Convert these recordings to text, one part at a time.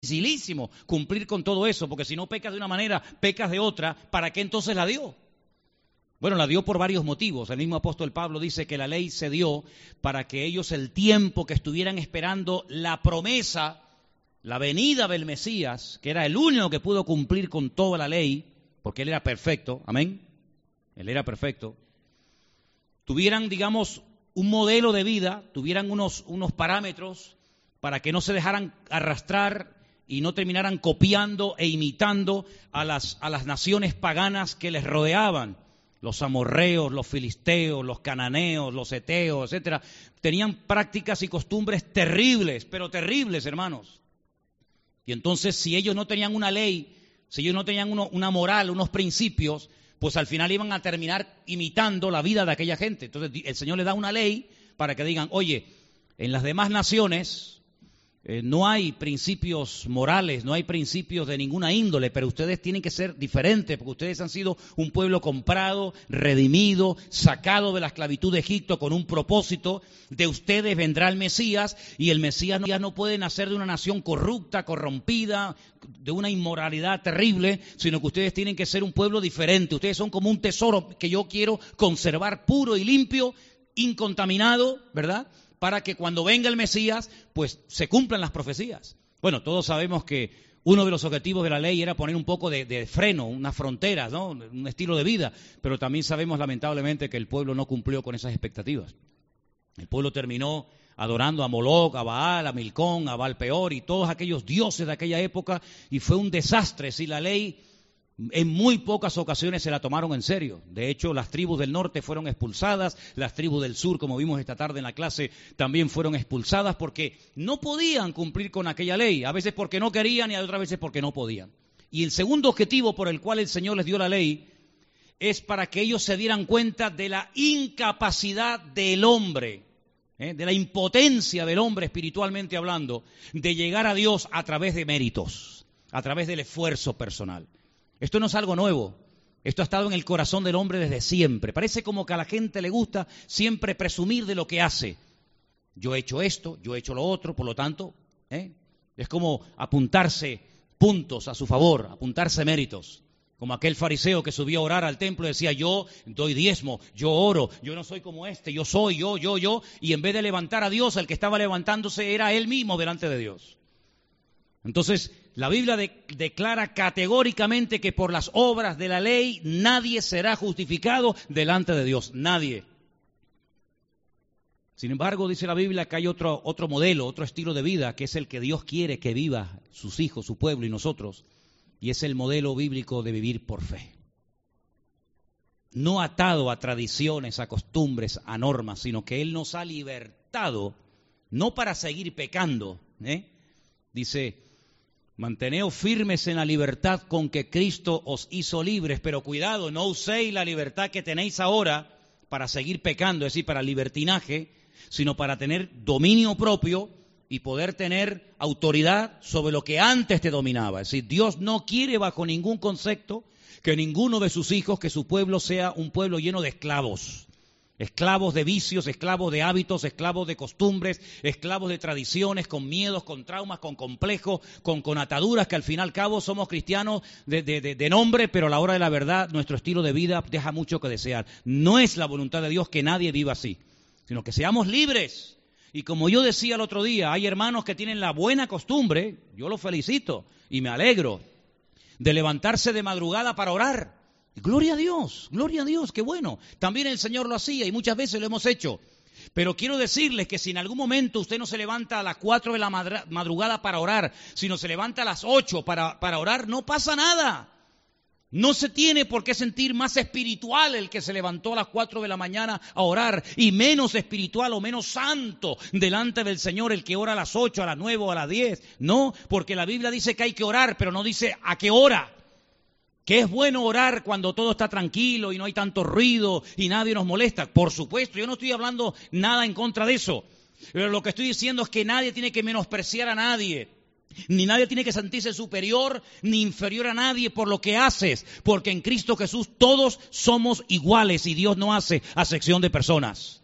dificilísimo cumplir con todo eso, porque si no pecas de una manera, pecas de otra, ¿para qué entonces la dio? Bueno, la dio por varios motivos. El mismo apóstol Pablo dice que la ley se dio para que ellos el tiempo que estuvieran esperando la promesa, la venida del Mesías, que era el único que pudo cumplir con toda la ley, porque él era perfecto, amén, él era perfecto, tuvieran, digamos, un modelo de vida, tuvieran unos, unos parámetros para que no se dejaran arrastrar y no terminaran copiando e imitando a las, a las naciones paganas que les rodeaban. Los amorreos, los filisteos, los cananeos, los eteos, etcétera, tenían prácticas y costumbres terribles, pero terribles, hermanos. Y entonces, si ellos no tenían una ley, si ellos no tenían una moral, unos principios, pues al final iban a terminar imitando la vida de aquella gente. Entonces, el Señor le da una ley para que digan, oye, en las demás naciones, eh, no hay principios morales, no hay principios de ninguna índole, pero ustedes tienen que ser diferentes, porque ustedes han sido un pueblo comprado, redimido, sacado de la esclavitud de Egipto con un propósito. De ustedes vendrá el Mesías y el Mesías ya no puede nacer de una nación corrupta, corrompida, de una inmoralidad terrible, sino que ustedes tienen que ser un pueblo diferente. Ustedes son como un tesoro que yo quiero conservar puro y limpio, incontaminado, ¿verdad? Para que cuando venga el Mesías, pues se cumplan las profecías. Bueno, todos sabemos que uno de los objetivos de la ley era poner un poco de, freno, unas fronteras, ¿no? un estilo de vida, pero también sabemos lamentablemente que el pueblo no cumplió con esas expectativas. El pueblo terminó adorando a Moloch, a Baal, a Milcón, a Baal Peor y todos aquellos dioses de aquella época y fue un desastre si la ley en muy pocas ocasiones se la tomaron en serio. De hecho, las tribus del norte fueron expulsadas, las tribus del sur, como vimos esta tarde en la clase, también fueron expulsadas porque no podían cumplir con aquella ley, a veces porque no querían y a otras veces porque no podían. Y el segundo objetivo por el cual el Señor les dio la ley es para que ellos se dieran cuenta de la incapacidad del hombre, ¿eh? de la impotencia del hombre espiritualmente hablando, de llegar a Dios a través de méritos, a través del esfuerzo personal. Esto no es algo nuevo. Esto ha estado en el corazón del hombre desde siempre. Parece como que a la gente le gusta siempre presumir de lo que hace. Yo he hecho esto, yo he hecho lo otro, por lo tanto, ¿eh? es como apuntarse puntos a su favor, apuntarse méritos. Como aquel fariseo que subió a orar al templo y decía, yo doy diezmo, yo oro, yo no soy como este, yo soy, yo, yo, yo. Y en vez de levantar a Dios, el que estaba levantándose era él mismo delante de Dios. Entonces, la Biblia declara categóricamente que por las obras de la ley nadie será justificado delante de Dios, nadie. Sin embargo, dice la Biblia que hay otro, otro modelo, otro estilo de vida, que es el que Dios quiere que viva sus hijos, su pueblo y nosotros, y es el modelo bíblico de vivir por fe. No atado a tradiciones, a costumbres, a normas, sino que Él nos ha libertado, no para seguir pecando. ¿eh? Dice, Manteneos firmes en la libertad con que Cristo os hizo libres, pero cuidado, no uséis la libertad que tenéis ahora para seguir pecando, es decir, para libertinaje, sino para tener dominio propio y poder tener autoridad sobre lo que antes te dominaba. Es decir, Dios no quiere bajo ningún concepto que ninguno de sus hijos, que su pueblo sea un pueblo lleno de esclavos esclavos de vicios, esclavos de hábitos, esclavos de costumbres, esclavos de tradiciones, con miedos, con traumas, con complejos, con, ataduras, que al fin y al cabo somos cristianos de, de, nombre, pero a la hora de la verdad nuestro estilo de vida deja mucho que desear. No es la voluntad de Dios que nadie viva así, sino que seamos libres. Y como yo decía el otro día, hay hermanos que tienen la buena costumbre, yo los felicito y me alegro, de levantarse de madrugada para orar Gloria a Dios, gloria a Dios, qué bueno. También el Señor lo hacía y muchas veces lo hemos hecho. Pero quiero decirles que si en algún momento usted no se levanta a las 4 de la madrugada para orar, sino se levanta a las 8 para, orar, no pasa nada. No se tiene por qué sentir más espiritual el que se levantó a las 4 de la mañana a orar y menos espiritual o menos santo delante del Señor el que ora a las 8, a las 9 o a las 10. No, porque la Biblia dice que hay que orar, pero no dice a qué hora que es bueno orar cuando todo está tranquilo y no hay tanto ruido y nadie nos molesta. Por supuesto, yo no estoy hablando nada en contra de eso. Pero lo que estoy diciendo es que nadie tiene que menospreciar a nadie. Ni nadie tiene que sentirse superior ni inferior a nadie por lo que haces, porque en Cristo Jesús todos somos iguales y Dios no hace acepción de personas.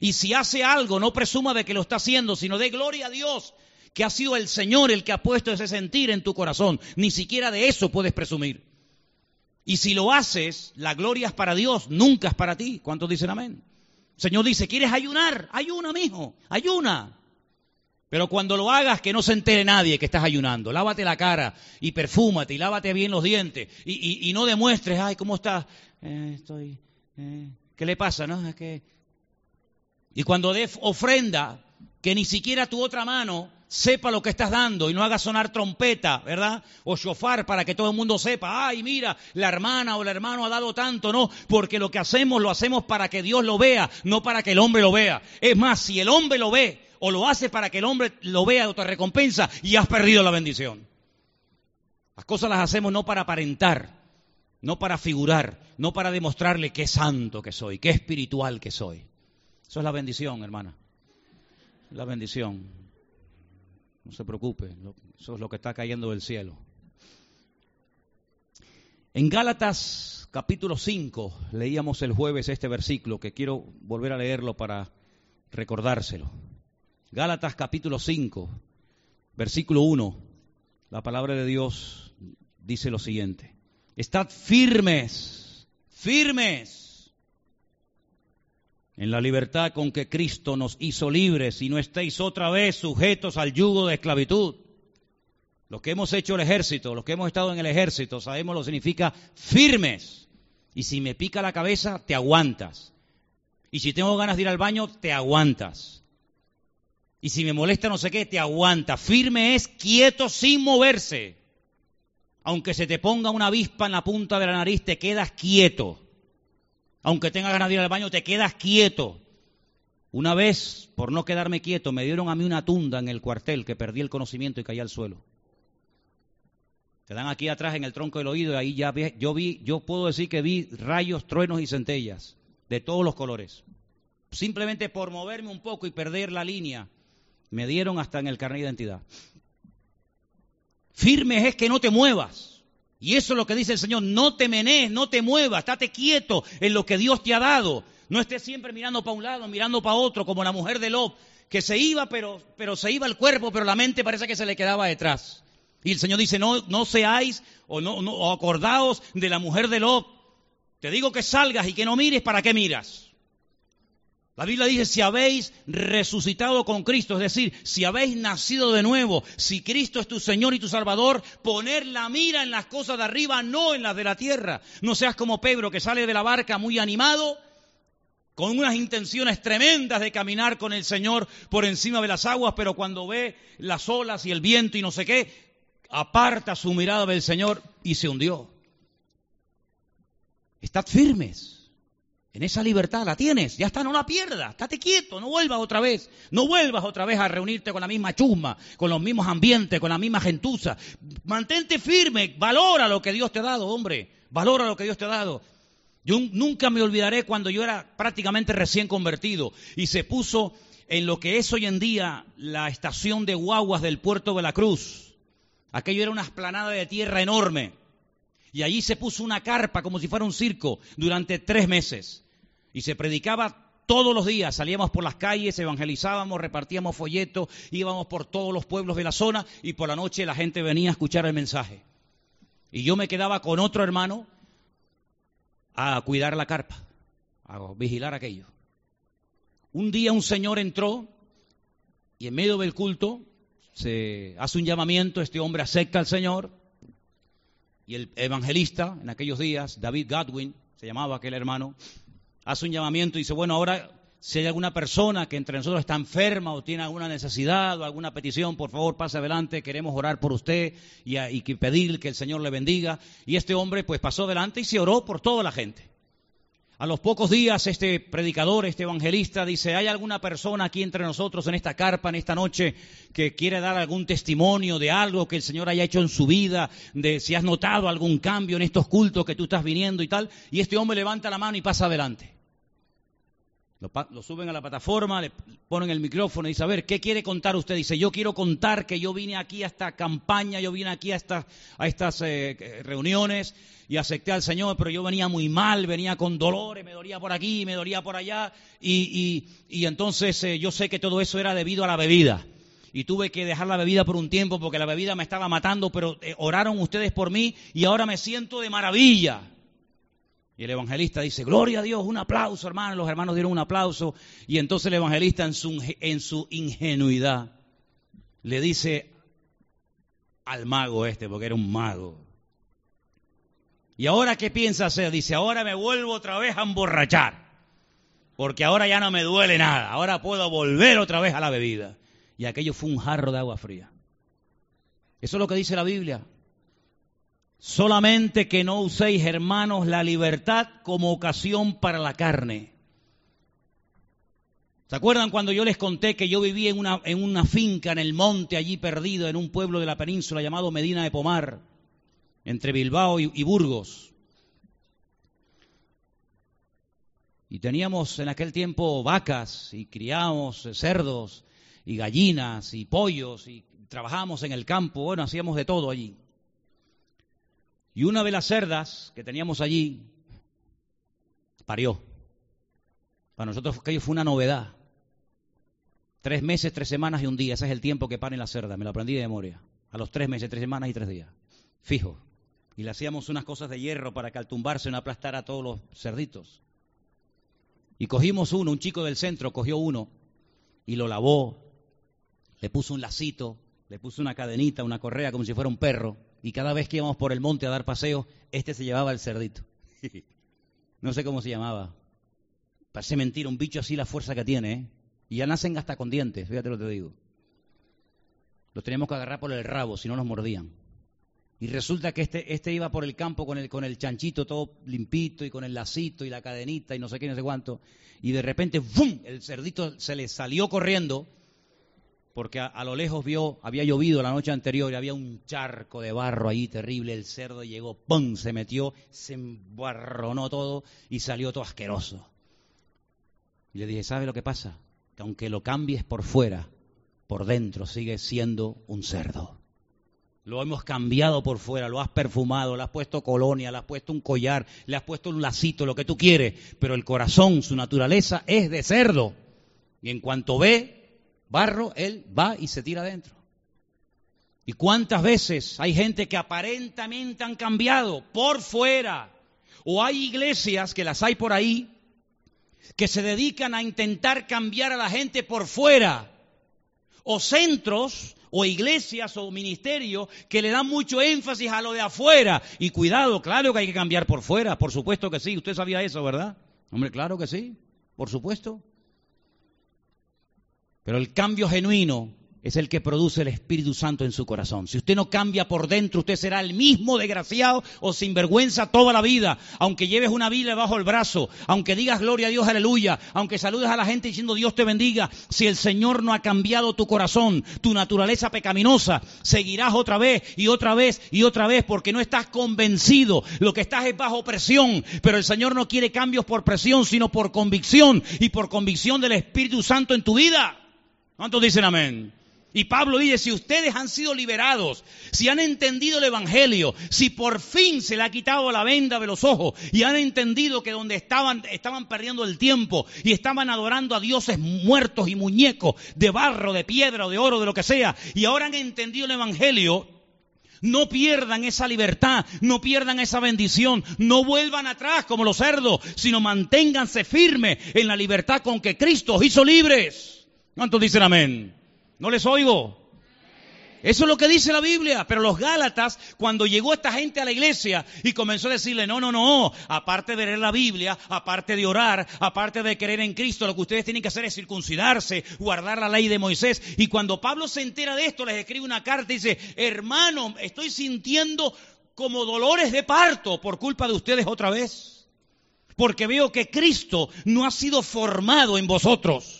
Y si hace algo, no presuma de que lo está haciendo, sino de gloria a Dios que ha sido el Señor el que ha puesto ese sentir en tu corazón. Ni siquiera de eso puedes presumir. Y si lo haces, la gloria es para Dios, nunca es para ti. ¿Cuántos dicen amén? El Señor dice, ¿quieres ayunar? Ayuna, mijo, ayuna. Pero cuando lo hagas, que no se entere nadie que estás ayunando. Lávate la cara y perfúmate y lávate bien los dientes. Y, no demuestres, ay, ¿cómo estás? Eh, estoy, eh, ¿Qué le pasa? No? Es que... Y cuando des ofrenda, que ni siquiera tu otra mano sepa lo que estás dando y no haga sonar trompeta, ¿verdad? O shofar para que todo el mundo sepa, ay, mira, la hermana o el hermano ha dado tanto, no, porque lo que hacemos lo hacemos para que Dios lo vea, no para que el hombre lo vea. Es más, si el hombre lo ve o lo hace para que el hombre lo vea o te recompensa, y has perdido la bendición. Las cosas las hacemos no para aparentar, no para figurar, no para demostrarle qué santo que soy, qué espiritual que soy. Eso es la bendición, hermana. La bendición. No se preocupe, eso es lo que está cayendo del cielo. En Gálatas capítulo 5 leíamos el jueves este versículo que quiero volver a leerlo para recordárselo. Gálatas capítulo 5, versículo 1. La palabra de Dios dice lo siguiente. Estad firmes, firmes en la libertad con que Cristo nos hizo libres y no estéis otra vez sujetos al yugo de esclavitud. Los que hemos hecho el ejército, los que hemos estado en el ejército, sabemos lo que significa firmes. Y si me pica la cabeza, te aguantas. Y si tengo ganas de ir al baño, te aguantas. Y si me molesta no sé qué, te aguanta. Firme es quieto sin moverse aunque se te ponga una avispa en la punta de la nariz, te quedas quieto. Aunque tengas ganas de ir al baño, te quedas quieto. Una vez, por no quedarme quieto, me dieron a mí una tunda en el cuartel que perdí el conocimiento y caí al suelo. Te dan aquí atrás en el tronco del oído y ahí ya vi, yo vi, yo puedo decir que vi rayos, truenos y centellas de todos los colores. Simplemente por moverme un poco y perder la línea, me dieron hasta en el carnet de identidad. Firme es que no te muevas. Y eso es lo que dice el Señor, no te menees, no te muevas, estate quieto en lo que Dios te ha dado. No estés siempre mirando para un lado, mirando para otro, como la mujer de Lot, que se iba, pero, pero se iba el cuerpo, pero la mente parece que se le quedaba detrás. Y el Señor dice, no, no seáis o no, no o acordaos de la mujer de Lot. Te digo que salgas y que no mires, ¿para qué miras? La Biblia dice, si habéis resucitado con Cristo, es decir, si habéis nacido de nuevo, si Cristo es tu Señor y tu Salvador, poner la mira en las cosas de arriba, no en las de la tierra. No seas como Pedro que sale de la barca muy animado, con unas intenciones tremendas de caminar con el Señor por encima de las aguas, pero cuando ve las olas y el viento y no sé qué, aparta su mirada del Señor y se hundió. Estad firmes en esa libertad la tienes, ya está, no la pierdas, estate quieto, no vuelvas otra vez, no vuelvas otra vez a reunirte con la misma chusma, con los mismos ambientes, con la misma gentuza. Mantente firme, valora lo que Dios te ha dado, hombre, valora lo que Dios te ha dado. Yo nunca me olvidaré cuando yo era prácticamente recién convertido y se puso en lo que es hoy en día la estación de guaguas del puerto de la Cruz. Aquello era una esplanada de tierra enorme. Y allí se puso una carpa como si fuera un circo durante tres meses. Y se predicaba todos los días. Salíamos por las calles, evangelizábamos, repartíamos folletos, íbamos por todos los pueblos de la zona y por la noche la gente venía a escuchar el mensaje. Y yo me quedaba con otro hermano a cuidar la carpa, a vigilar aquello. Un día un señor entró y en medio del culto se hace un llamamiento, este hombre acepta al Señor y el evangelista en aquellos días, David Godwin, se llamaba aquel hermano, hace un llamamiento y dice, bueno, ahora si hay alguna persona que entre nosotros está enferma o tiene alguna necesidad o alguna petición, por favor pase adelante, queremos orar por usted y, y pedir que el Señor le bendiga. Y este hombre pues pasó adelante y se oró por toda la gente. A los pocos días este predicador, este evangelista dice, ¿hay alguna persona aquí entre nosotros en esta carpa, en esta noche, que quiere dar algún testimonio de algo que el Señor haya hecho en su vida, de si has notado algún cambio en estos cultos que tú estás viniendo y tal? Y este hombre levanta la mano y pasa adelante. Lo, suben a la plataforma, le ponen el micrófono y dice, a ver, ¿qué quiere contar usted? Dice, yo quiero contar que yo vine aquí a esta campaña, yo vine aquí a, a estas eh, reuniones y acepté al Señor, pero yo venía muy mal, venía con dolores, me dolía por aquí, me dolía por allá, y, y, entonces eh, yo sé que todo eso era debido a la bebida. y tuve que dejar la bebida por un tiempo porque la bebida me estaba matando, pero eh, oraron ustedes por mí y ahora me siento de maravilla. Y el evangelista dice, gloria a Dios, un aplauso, hermano. Los hermanos dieron un aplauso. Y entonces el evangelista en su, en su ingenuidad le dice al mago este, porque era un mago. ¿Y ahora qué piensa hacer? Dice, ahora me vuelvo otra vez a emborrachar. Porque ahora ya no me duele nada. Ahora puedo volver otra vez a la bebida. Y aquello fue un jarro de agua fría. Eso es lo que dice la Biblia. Solamente que no uséis, hermanos, la libertad como ocasión para la carne. ¿Se acuerdan cuando yo les conté que yo vivía en una, en una finca en el monte, allí perdido, en un pueblo de la península llamado Medina de Pomar, entre Bilbao y, y Burgos? Y teníamos en aquel tiempo vacas y criábamos cerdos y gallinas y pollos y trabajábamos en el campo, bueno, hacíamos de todo allí. Y una de las cerdas que teníamos allí parió. Para nosotros aquello fue una novedad. Tres meses, tres semanas y un día. Ese es el tiempo que paren la cerda. Me lo aprendí de memoria. A los tres meses, tres semanas y tres días. Fijo. Y le hacíamos unas cosas de hierro para que al tumbarse no aplastara a todos los cerditos. Y cogimos uno, un chico del centro cogió uno y lo lavó, le puso un lacito, le puso una cadenita, una correa como si fuera un perro y cada vez que íbamos por el monte a dar paseo, este se llevaba el cerdito. no sé cómo se llamaba. Parece mentira, un bicho así la fuerza que tiene, ¿eh? Y ya nacen hasta con dientes, fíjate lo que te digo. Los teníamos que agarrar por el rabo, si no nos mordían. Y resulta que este, este iba por el campo con el, con el chanchito todo limpito y con el lacito y la cadenita y no sé qué, no sé cuánto. Y de repente, ¡bum! El cerdito se le salió corriendo porque a, lo lejos vio, había llovido la noche anterior y había un charco de barro ahí terrible, el cerdo llegó, ¡pum! se metió, se embarronó todo y salió todo asqueroso. Y le dije, ¿sabe lo que pasa? Que aunque lo cambies por fuera, por dentro sigue siendo un cerdo. Lo hemos cambiado por fuera, lo has perfumado, le has puesto colonia, le has puesto un collar, le has puesto un lacito, lo que tú quieres, pero el corazón, su naturaleza es de cerdo. Y en cuanto ve, barro, él va y se tira adentro. ¿Y cuántas veces hay gente que aparentemente han cambiado por fuera? O hay iglesias, que las hay por ahí, que se dedican a intentar cambiar a la gente por fuera. O centros, o iglesias, o ministerios que le dan mucho énfasis a lo de afuera. Y cuidado, claro que hay que cambiar por fuera, por supuesto que sí. Usted sabía eso, ¿verdad? Hombre, claro que sí, por supuesto. Pero el cambio genuino es el que produce el Espíritu Santo en su corazón. Si usted no cambia por dentro, usted será el mismo desgraciado o sinvergüenza toda la vida. Aunque lleves una Biblia bajo el brazo, aunque digas gloria a Dios, aleluya, aunque saludes a la gente diciendo Dios te bendiga, si el Señor no ha cambiado tu corazón, tu naturaleza pecaminosa, seguirás otra vez y otra vez y otra vez porque no estás convencido. Lo que estás es bajo presión, pero el Señor no quiere cambios por presión, sino por convicción y por convicción del Espíritu Santo en tu vida. ¿Cuántos dicen amén? Y Pablo dice, si ustedes han sido liberados, si han entendido el Evangelio, si por fin se le ha quitado la venda de los ojos y han entendido que donde estaban, estaban perdiendo el tiempo y estaban adorando a dioses muertos y muñecos de barro, de piedra o de oro, de lo que sea, y ahora han entendido el Evangelio, no pierdan esa libertad, no pierdan esa bendición, no vuelvan atrás como los cerdos, sino manténganse firmes en la libertad con que Cristo os hizo libres. ¿Cuántos dicen amén? No les oigo. Eso es lo que dice la Biblia. Pero los Gálatas, cuando llegó esta gente a la iglesia y comenzó a decirle, no, no, no, aparte de leer la Biblia, aparte de orar, aparte de creer en Cristo, lo que ustedes tienen que hacer es circuncidarse, guardar la ley de Moisés. Y cuando Pablo se entera de esto, les escribe una carta y dice, hermano, estoy sintiendo como dolores de parto por culpa de ustedes otra vez. Porque veo que Cristo no ha sido formado en vosotros.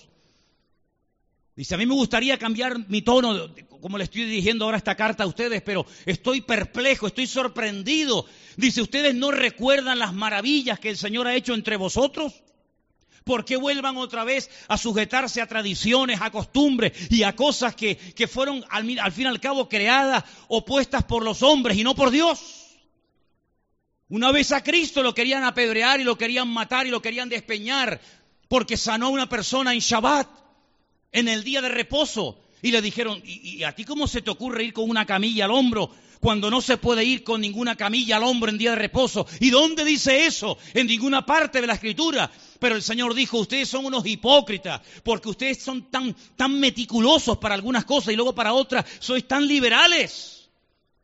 Dice, a mí me gustaría cambiar mi tono, como le estoy dirigiendo ahora esta carta a ustedes, pero estoy perplejo, estoy sorprendido. Dice, ¿ustedes no recuerdan las maravillas que el Señor ha hecho entre vosotros? ¿Por qué vuelvan otra vez a sujetarse a tradiciones, a costumbres y a cosas que, que fueron al, al fin y al cabo creadas opuestas por los hombres y no por Dios? Una vez a Cristo lo querían apedrear y lo querían matar y lo querían despeñar porque sanó a una persona en Shabbat en el día de reposo. Y le dijeron, ¿y, a ti cómo se te ocurre ir con una camilla al hombro cuando no se puede ir con ninguna camilla al hombro en día de reposo? ¿Y dónde dice eso? En ninguna parte de la escritura. Pero el Señor dijo, ustedes son unos hipócritas, porque ustedes son tan, tan meticulosos para algunas cosas y luego para otras sois tan liberales.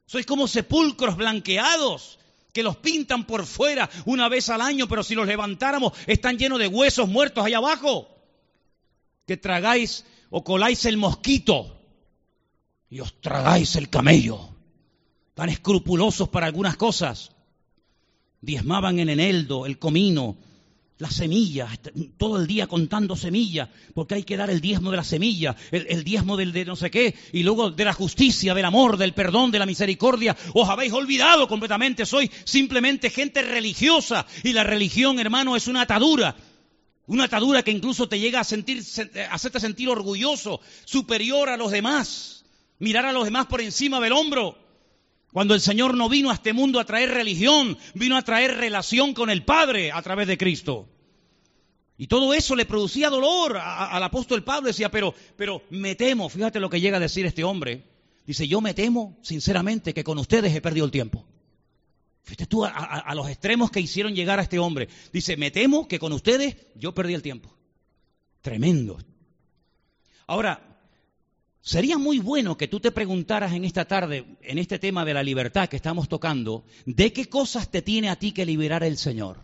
Sois como sepulcros blanqueados que los pintan por fuera una vez al año, pero si los levantáramos están llenos de huesos muertos allá abajo. Que tragáis o coláis el mosquito y os tragáis el camello. Tan escrupulosos para algunas cosas. Diezmaban en eneldo, el comino, las semillas, todo el día contando semillas, porque hay que dar el diezmo de la semilla, el, diezmo del de no sé qué, y luego de la justicia, del amor, del perdón, de la misericordia. Os habéis olvidado completamente, sois simplemente gente religiosa, y la religión, hermano, es una atadura. Una atadura que incluso te llega a sentir, hacerte sentir orgulloso, superior a los demás, mirar a los demás por encima del hombro. Cuando el Señor no vino a este mundo a traer religión, vino a traer relación con el Padre a través de Cristo. Y todo eso le producía dolor al apóstol Pablo. Decía, pero, pero me temo, fíjate lo que llega a decir este hombre. Dice, yo me temo, sinceramente, que con ustedes he perdido el tiempo. Fíjate tú a, los extremos que hicieron llegar a este hombre. Dice, me temo que con ustedes yo perdí el tiempo. Tremendo. Ahora, Sería muy bueno que tú te preguntaras en esta tarde, en este tema de la libertad que estamos tocando, de qué cosas te tiene a ti que liberar el Señor.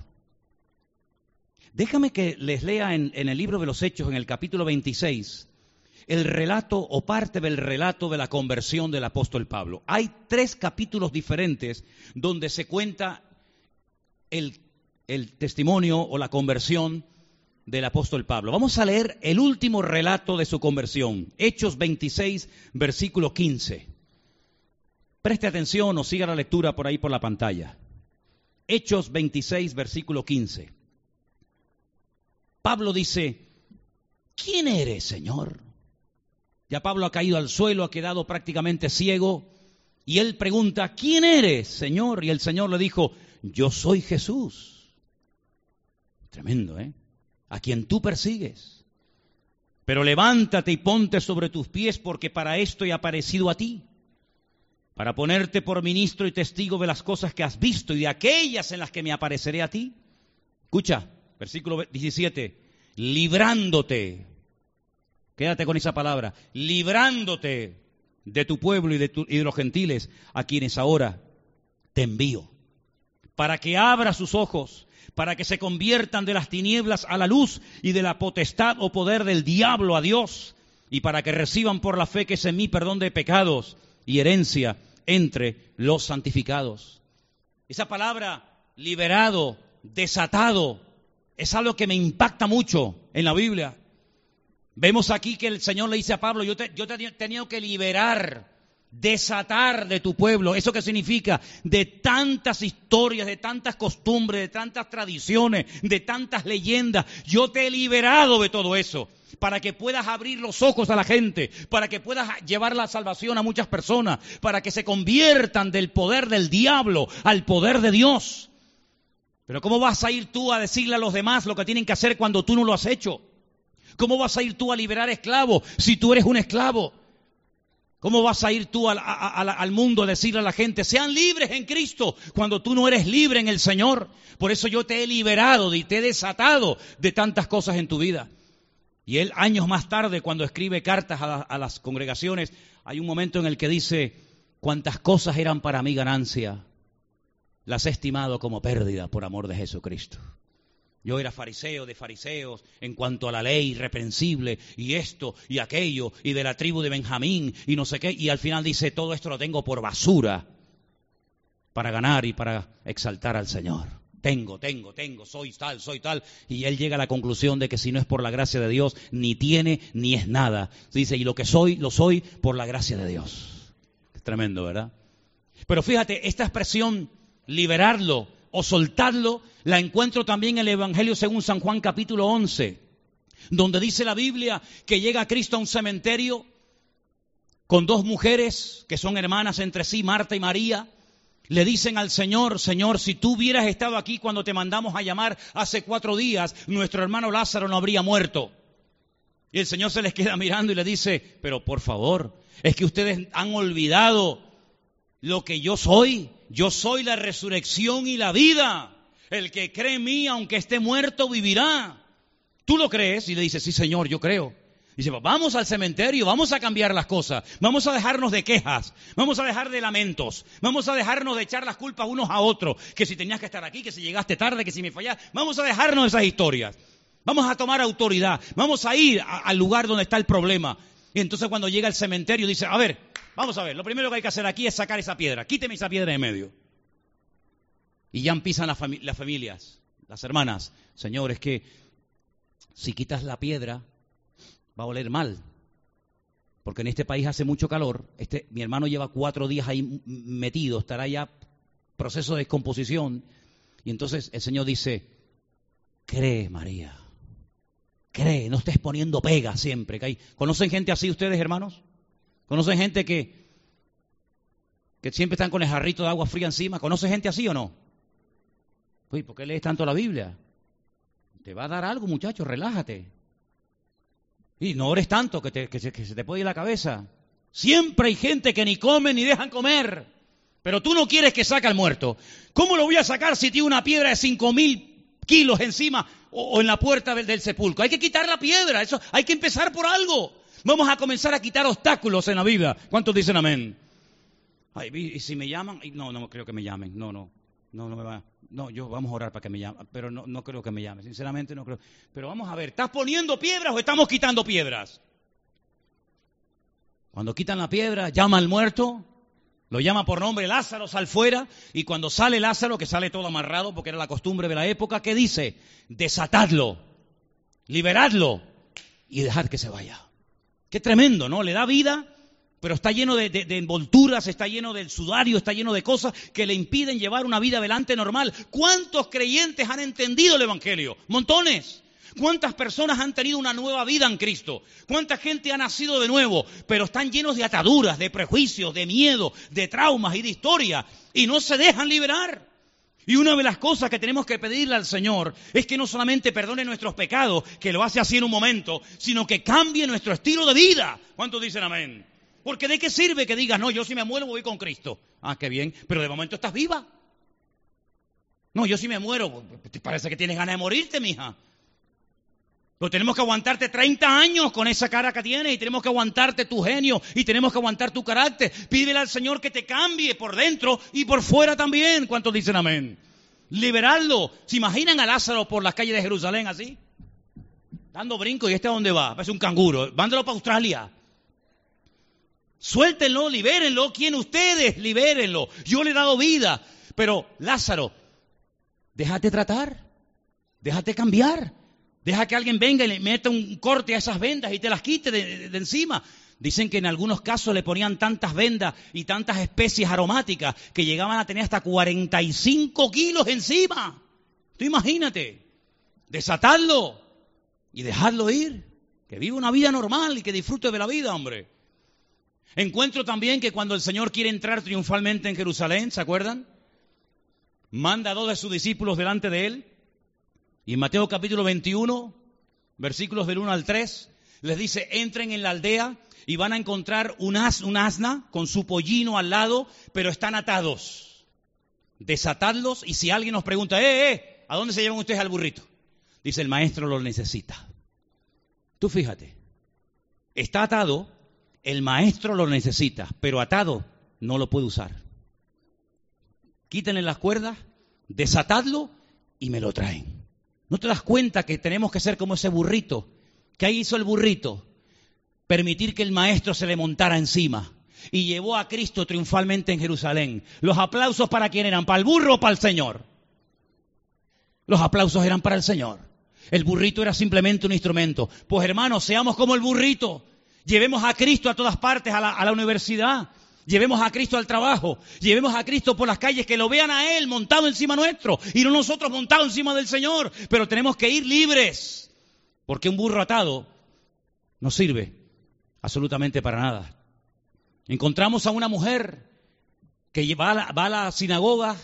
Déjame que les lea en, el libro de los Hechos, en el capítulo 26, el relato o parte del relato de la conversión del apóstol Pablo. Hay tres capítulos diferentes donde se cuenta el, testimonio o la conversión del apóstol Pablo. Vamos a leer el último relato de su conversión, Hechos 26, versículo 15. Preste atención o siga la lectura por ahí por la pantalla. Hechos 26, versículo 15. Pablo dice, ¿quién eres, Señor? Ya Pablo ha caído al suelo, ha quedado prácticamente ciego, y él pregunta, ¿quién eres, Señor? Y el Señor le dijo, yo soy Jesús. Tremendo, ¿eh? a quien tú persigues. Pero levántate y ponte sobre tus pies porque para esto he aparecido a ti, para ponerte por ministro y testigo de las cosas que has visto y de aquellas en las que me apareceré a ti. Escucha, versículo 17, librándote, quédate con esa palabra, librándote de tu pueblo y de, y de los gentiles a quienes ahora te envío, para que abra sus ojos para que se conviertan de las tinieblas a la luz y de la potestad o poder del diablo a Dios, y para que reciban por la fe que es en mí perdón de pecados y herencia entre los santificados. Esa palabra liberado, desatado, es algo que me impacta mucho en la Biblia. Vemos aquí que el Señor le dice a Pablo, yo te, he tenido que liberar desatar de tu pueblo. ¿Eso qué significa? De tantas historias, de tantas costumbres, de tantas tradiciones, de tantas leyendas. Yo te he liberado de todo eso para que puedas abrir los ojos a la gente, para que puedas llevar la salvación a muchas personas, para que se conviertan del poder del diablo al poder de Dios. Pero ¿cómo vas a ir tú a decirle a los demás lo que tienen que hacer cuando tú no lo has hecho? ¿Cómo vas a ir tú a liberar esclavos si tú eres un esclavo? ¿Cómo vas a ir tú al, mundo a decirle a la gente, sean libres en Cristo, cuando tú no eres libre en el Señor? Por eso yo te he liberado y te he desatado de tantas cosas en tu vida. Y él, años más tarde, cuando escribe cartas a las congregaciones, hay un momento en el que dice, cuantas cosas eran para mí ganancia, las he estimado como pérdida por amor de Jesucristo. Yo era fariseo de fariseos en cuanto a la ley irreprensible y esto y aquello y de la tribu de Benjamín y no sé qué. Y al final dice, todo esto lo tengo por basura para ganar y para exaltar al Señor. Tengo, tengo, tengo, soy tal, soy tal. Y él llega a la conclusión de que si no es por la gracia de Dios, ni tiene ni es nada. Dice, y lo que soy, lo soy por la gracia de Dios. Es tremendo, ¿verdad? Pero fíjate, esta expresión, liberarlo, o soltarlo, la encuentro también en el Evangelio según San Juan capítulo 11, donde dice la Biblia que llega Cristo a un cementerio con dos mujeres que son hermanas entre sí, Marta y María. Le dicen al Señor, Señor, si tú hubieras estado aquí cuando te mandamos a llamar hace cuatro días, nuestro hermano Lázaro no habría muerto. Y el Señor se les queda mirando y le dice, pero por favor, es que ustedes han olvidado lo que yo soy. Yo soy la resurrección y la vida. El que cree en mí, aunque esté muerto, vivirá. ¿Tú lo crees? Y le dice, sí, Señor, yo creo. Dice, vamos al cementerio, vamos a cambiar las cosas, vamos a dejarnos de quejas, vamos a dejar de lamentos, vamos a dejarnos de echar las culpas unos a otros, que si tenías que estar aquí, que si llegaste tarde, que si me fallaste, vamos a dejarnos de esas historias, vamos a tomar autoridad, vamos a ir al lugar donde está el problema. Y entonces cuando llega al cementerio dice, a ver, vamos a ver, lo primero que hay que hacer aquí es sacar esa piedra, quíteme esa piedra de medio. Y ya empiezan las, familias, las hermanas, Señor, es que si quitas la piedra, va a oler mal. Porque en este país hace mucho calor. Este, mi hermano lleva cuatro días ahí metido, estará ya proceso de descomposición. Y entonces el Señor dice, cree María, cree, no estés poniendo pega siempre. ¿Conocen gente así ustedes, hermanos? ¿Conocen gente que, que siempre están con el jarrito de agua fría encima? ¿Conocen gente así o no? Uy, ¿por qué lees tanto la Biblia? Te va a dar algo, muchacho, relájate. Y no ores tanto que, se, te puede ir la cabeza. Siempre hay gente que ni come ni dejan comer. Pero tú no quieres que saque al muerto. ¿Cómo lo voy a sacar si tiene una piedra de cinco mil kilos encima o, en la puerta del, sepulcro? Hay que quitar la piedra. Eso, hay que empezar por algo. Vamos a comenzar a quitar obstáculos en la vida. ¿Cuántos dicen amén? Ay, y si me llaman, no, no creo que me llamen. No, no, no, no me va. No, yo vamos a orar para que me llame, pero no, no creo que me llame, sinceramente no creo. Pero vamos a ver, ¿estás poniendo piedras o estamos quitando piedras? Cuando quitan la piedra, llama al muerto, lo llama por nombre Lázaro, sal fuera, y cuando sale Lázaro, que sale todo amarrado porque era la costumbre de la época, ¿qué dice? Desatadlo, liberadlo y dejad que se vaya. Qué tremendo, ¿no? Le da vida pero está lleno de, envolturas, está lleno del sudario, está lleno de cosas que le impiden llevar una vida adelante normal. ¿Cuántos creyentes han entendido el Evangelio? Montones. ¿Cuántas personas han tenido una nueva vida en Cristo? ¿Cuánta gente ha nacido de nuevo? Pero están llenos de ataduras, de prejuicios, de miedo, de traumas y de historia. Y no se dejan liberar. Y una de las cosas que tenemos que pedirle al Señor es que no solamente perdone nuestros pecados, que lo hace así en un momento, sino que cambie nuestro estilo de vida. ¿Cuántos dicen amén? Porque ¿de qué sirve que digas, no, yo si me muero voy con Cristo? Ah, qué bien, pero de momento estás viva. No, yo si me muero, te parece que tienes ganas de morirte, mija. Pero tenemos que aguantarte 30 años con esa cara que tienes y tenemos que aguantarte tu genio y tenemos que aguantar tu carácter. Pídele al Señor que te cambie por dentro y por fuera también. ¿Cuántos dicen amén? Liberarlo. ¿Se imaginan a Lázaro por las calles de Jerusalén así? Dando brinco y este a dónde va? Parece un canguro. Mándalo para Australia. Suéltenlo, libérenlo. ¿Quién ustedes? Libérenlo. Yo le he dado vida. Pero Lázaro, déjate tratar. Déjate cambiar. Deja que alguien venga y le meta un corte a esas vendas y te las quite de, encima. Dicen que en algunos casos le ponían tantas vendas y tantas especies aromáticas que llegaban a tener hasta 45 kilos encima. Tú imagínate. Desatarlo y dejarlo ir. Que viva una vida normal y que disfrute de la vida, hombre. Encuentro también que cuando el Señor quiere entrar triunfalmente en Jerusalén, ¿se acuerdan? Manda a dos de sus discípulos delante de él. Y en Mateo capítulo 21, versículos del 1 al 3, les dice, entren en la aldea y van a encontrar un, asna con su pollino al lado, pero están atados. Desatadlos y si alguien nos pregunta, eh, eh, ¿a dónde se llevan ustedes al burrito? Dice, el maestro lo necesita. Tú fíjate, está atado el maestro lo necesita, pero atado no lo puede usar. Quítenle las cuerdas, desatadlo y me lo traen. ¿No te das cuenta que tenemos que ser como ese burrito? ¿Qué hizo el burrito? Permitir que el maestro se le montara encima y llevó a Cristo triunfalmente en Jerusalén. Los aplausos para quién eran, para el burro o para el Señor. Los aplausos eran para el Señor. El burrito era simplemente un instrumento. Pues hermanos, seamos como el burrito. Llevemos a Cristo a todas partes, a la, universidad. Llevemos a Cristo al trabajo. Llevemos a Cristo por las calles, que lo vean a Él montado encima nuestro y no nosotros montados encima del Señor. Pero tenemos que ir libres. Porque un burro atado no sirve absolutamente para nada. Encontramos a una mujer que va a la, va a la sinagoga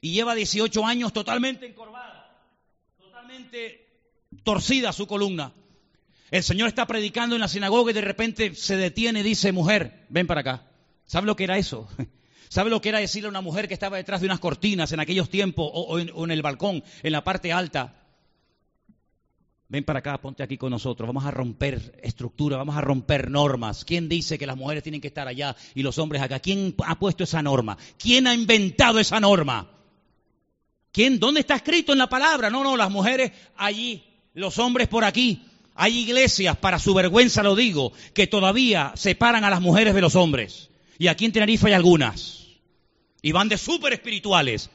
y lleva 18 años totalmente encorvada, totalmente torcida su columna. El Señor está predicando en la sinagoga y de repente se detiene y dice, mujer, ven para acá. ¿Sabe lo que era eso? ¿Sabe lo que era decirle a una mujer que estaba detrás de unas cortinas en aquellos tiempos o, en, o en el balcón, en la parte alta? Ven para acá, ponte aquí con nosotros. Vamos a romper estructura, vamos a romper normas. ¿Quién dice que las mujeres tienen que estar allá y los hombres acá? ¿Quién ha puesto esa norma? ¿Quién ha inventado esa norma? ¿Quién? ¿Dónde está escrito en la palabra? No, no, las mujeres allí, los hombres por aquí. Hay iglesias, para su vergüenza lo digo, que todavía separan a las mujeres de los hombres. Y aquí en Tenerife hay algunas. Y van de súper espirituales.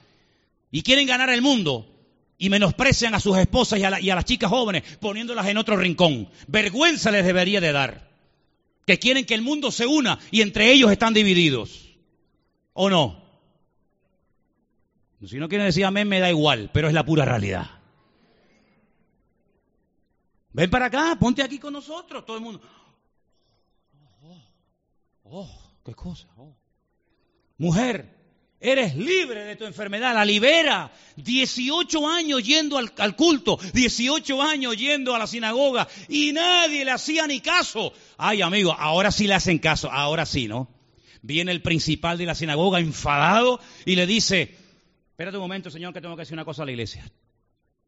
Y quieren ganar el mundo. Y menosprecian a sus esposas y a, y a las chicas jóvenes poniéndolas en otro rincón. Vergüenza les debería de dar. Que quieren que el mundo se una y entre ellos están divididos. ¿O no? Si no quieren decir amén, me da igual, pero es la pura realidad. Ven para acá, ponte aquí con nosotros, todo el mundo. Oh, oh qué cosa. Oh. Mujer, eres libre de tu enfermedad, la libera. 18 años yendo al, al, culto, 18 años yendo a la sinagoga y nadie le hacía ni caso. Ay, amigo, ahora sí le hacen caso, ahora sí, ¿no? Viene el principal de la sinagoga enfadado y le dice, Espérate un momento, Señor, que tengo que decir una cosa a la iglesia.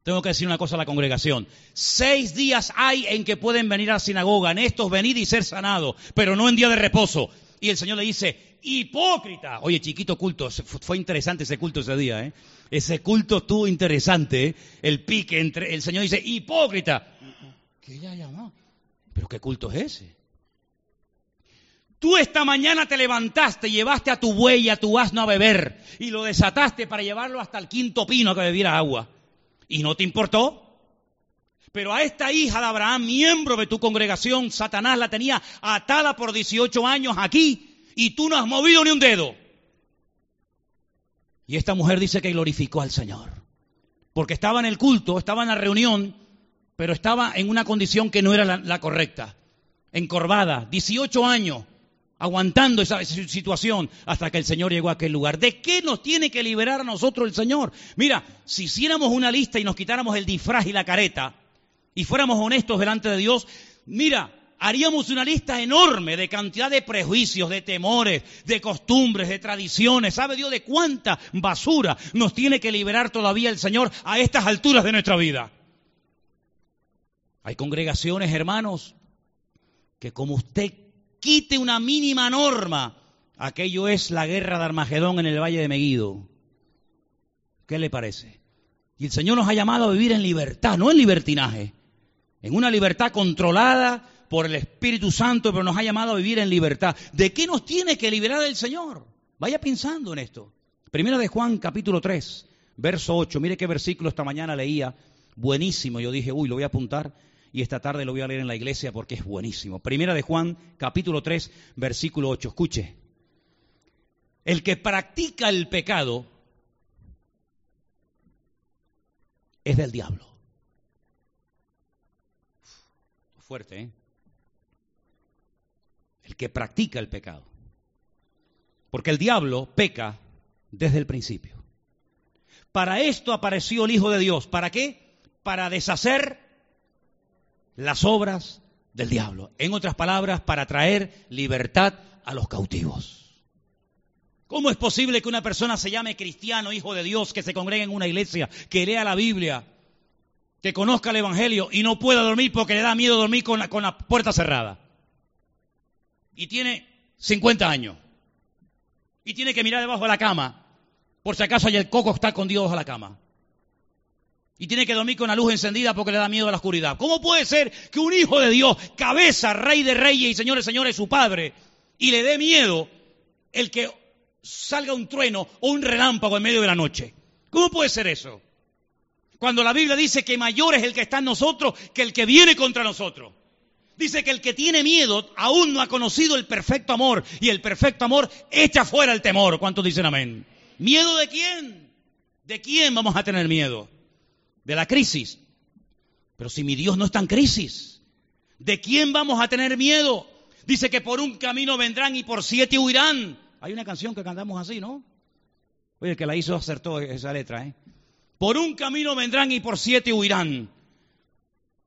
Tengo que decir una cosa a la congregación. Seis días hay en que pueden venir a la sinagoga, en estos venir y ser sanados, pero no en día de reposo. Y el Señor le dice, hipócrita. Oye, chiquito culto, fue interesante ese culto ese día, ¿eh? Ese culto estuvo interesante, ¿eh? El pique entre, el Señor dice, hipócrita. ¿Qué ella llamó? ¿Pero qué culto es ese? Tú esta mañana te levantaste, llevaste a tu buey a tu asno a beber y lo desataste para llevarlo hasta el quinto pino a que bebiera agua. ¿Y no te importó? Pero a esta hija de Abraham, miembro de tu congregación, Satanás la tenía atada por 18 años aquí y tú no has movido ni un dedo. Y esta mujer dice que glorificó al Señor. Porque estaba en el culto, estaba en la reunión, pero estaba en una condición que no era la, la correcta. Encorvada, 18 años, aguantando esa, situación hasta que el Señor llegó a aquel lugar. ¿De qué nos tiene que liberar a nosotros el Señor? Mira, si hiciéramos una lista y nos quitáramos el disfraz y la careta y fuéramos honestos delante de Dios, mira, haríamos una lista enorme de cantidad de prejuicios, de temores, de costumbres, de tradiciones. ¿Sabe Dios de cuánta basura nos tiene que liberar todavía el Señor a estas alturas de nuestra vida? Hay congregaciones, hermanos, que como usted quite una mínima norma, aquello es la guerra de Armagedón en el Valle de Meguido. ¿Qué le parece? Y el Señor nos ha llamado a vivir en libertad, no en libertinaje, en una libertad controlada por el Espíritu Santo, pero nos ha llamado a vivir en libertad. ¿De qué nos tiene que liberar el Señor? Vaya pensando en esto. Primera de Juan, capítulo 3, verso 8. Mire qué versículo esta mañana leía. Buenísimo. Yo dije, uy, lo voy a apuntar y esta tarde lo voy a leer en la iglesia porque es buenísimo. Primera de Juan, capítulo 3, versículo 8. Escuche. El que practica el pecado es del diablo. Fuerte, ¿eh? El que practica el pecado. Porque el diablo peca desde el principio. Para esto apareció el Hijo de Dios. ¿Para qué? Para deshacer las obras del diablo. En otras palabras, para traer libertad a los cautivos. ¿Cómo es posible que una persona se llame cristiano, hijo de Dios, que se congregue en una iglesia, que lea la Biblia, que conozca el Evangelio y no pueda dormir porque le da miedo dormir con la, con la puerta cerrada? Y tiene 50 años. Y tiene que mirar debajo de la cama, por si acaso el coco está escondido debajo de la cama y tiene que dormir con la luz encendida porque le da miedo a la oscuridad. ¿Cómo puede ser que un hijo de Dios, cabeza, rey de reyes y señores, señores, su padre, y le dé miedo el que salga un trueno o un relámpago en medio de la noche? ¿Cómo puede ser eso? Cuando la Biblia dice que mayor es el que está en nosotros que el que viene contra nosotros. Dice que el que tiene miedo aún no ha conocido el perfecto amor y el perfecto amor echa fuera el temor. ¿Cuántos dicen amén? ¿Miedo de quién? ¿De quién vamos a tener miedo? De la crisis. Pero si mi Dios no está en crisis, ¿de quién vamos a tener miedo? Dice que por un camino vendrán y por siete huirán. Hay una canción que cantamos así, ¿no? Oye, el que la hizo acertó esa letra, ¿eh? Por un camino vendrán y por siete huirán.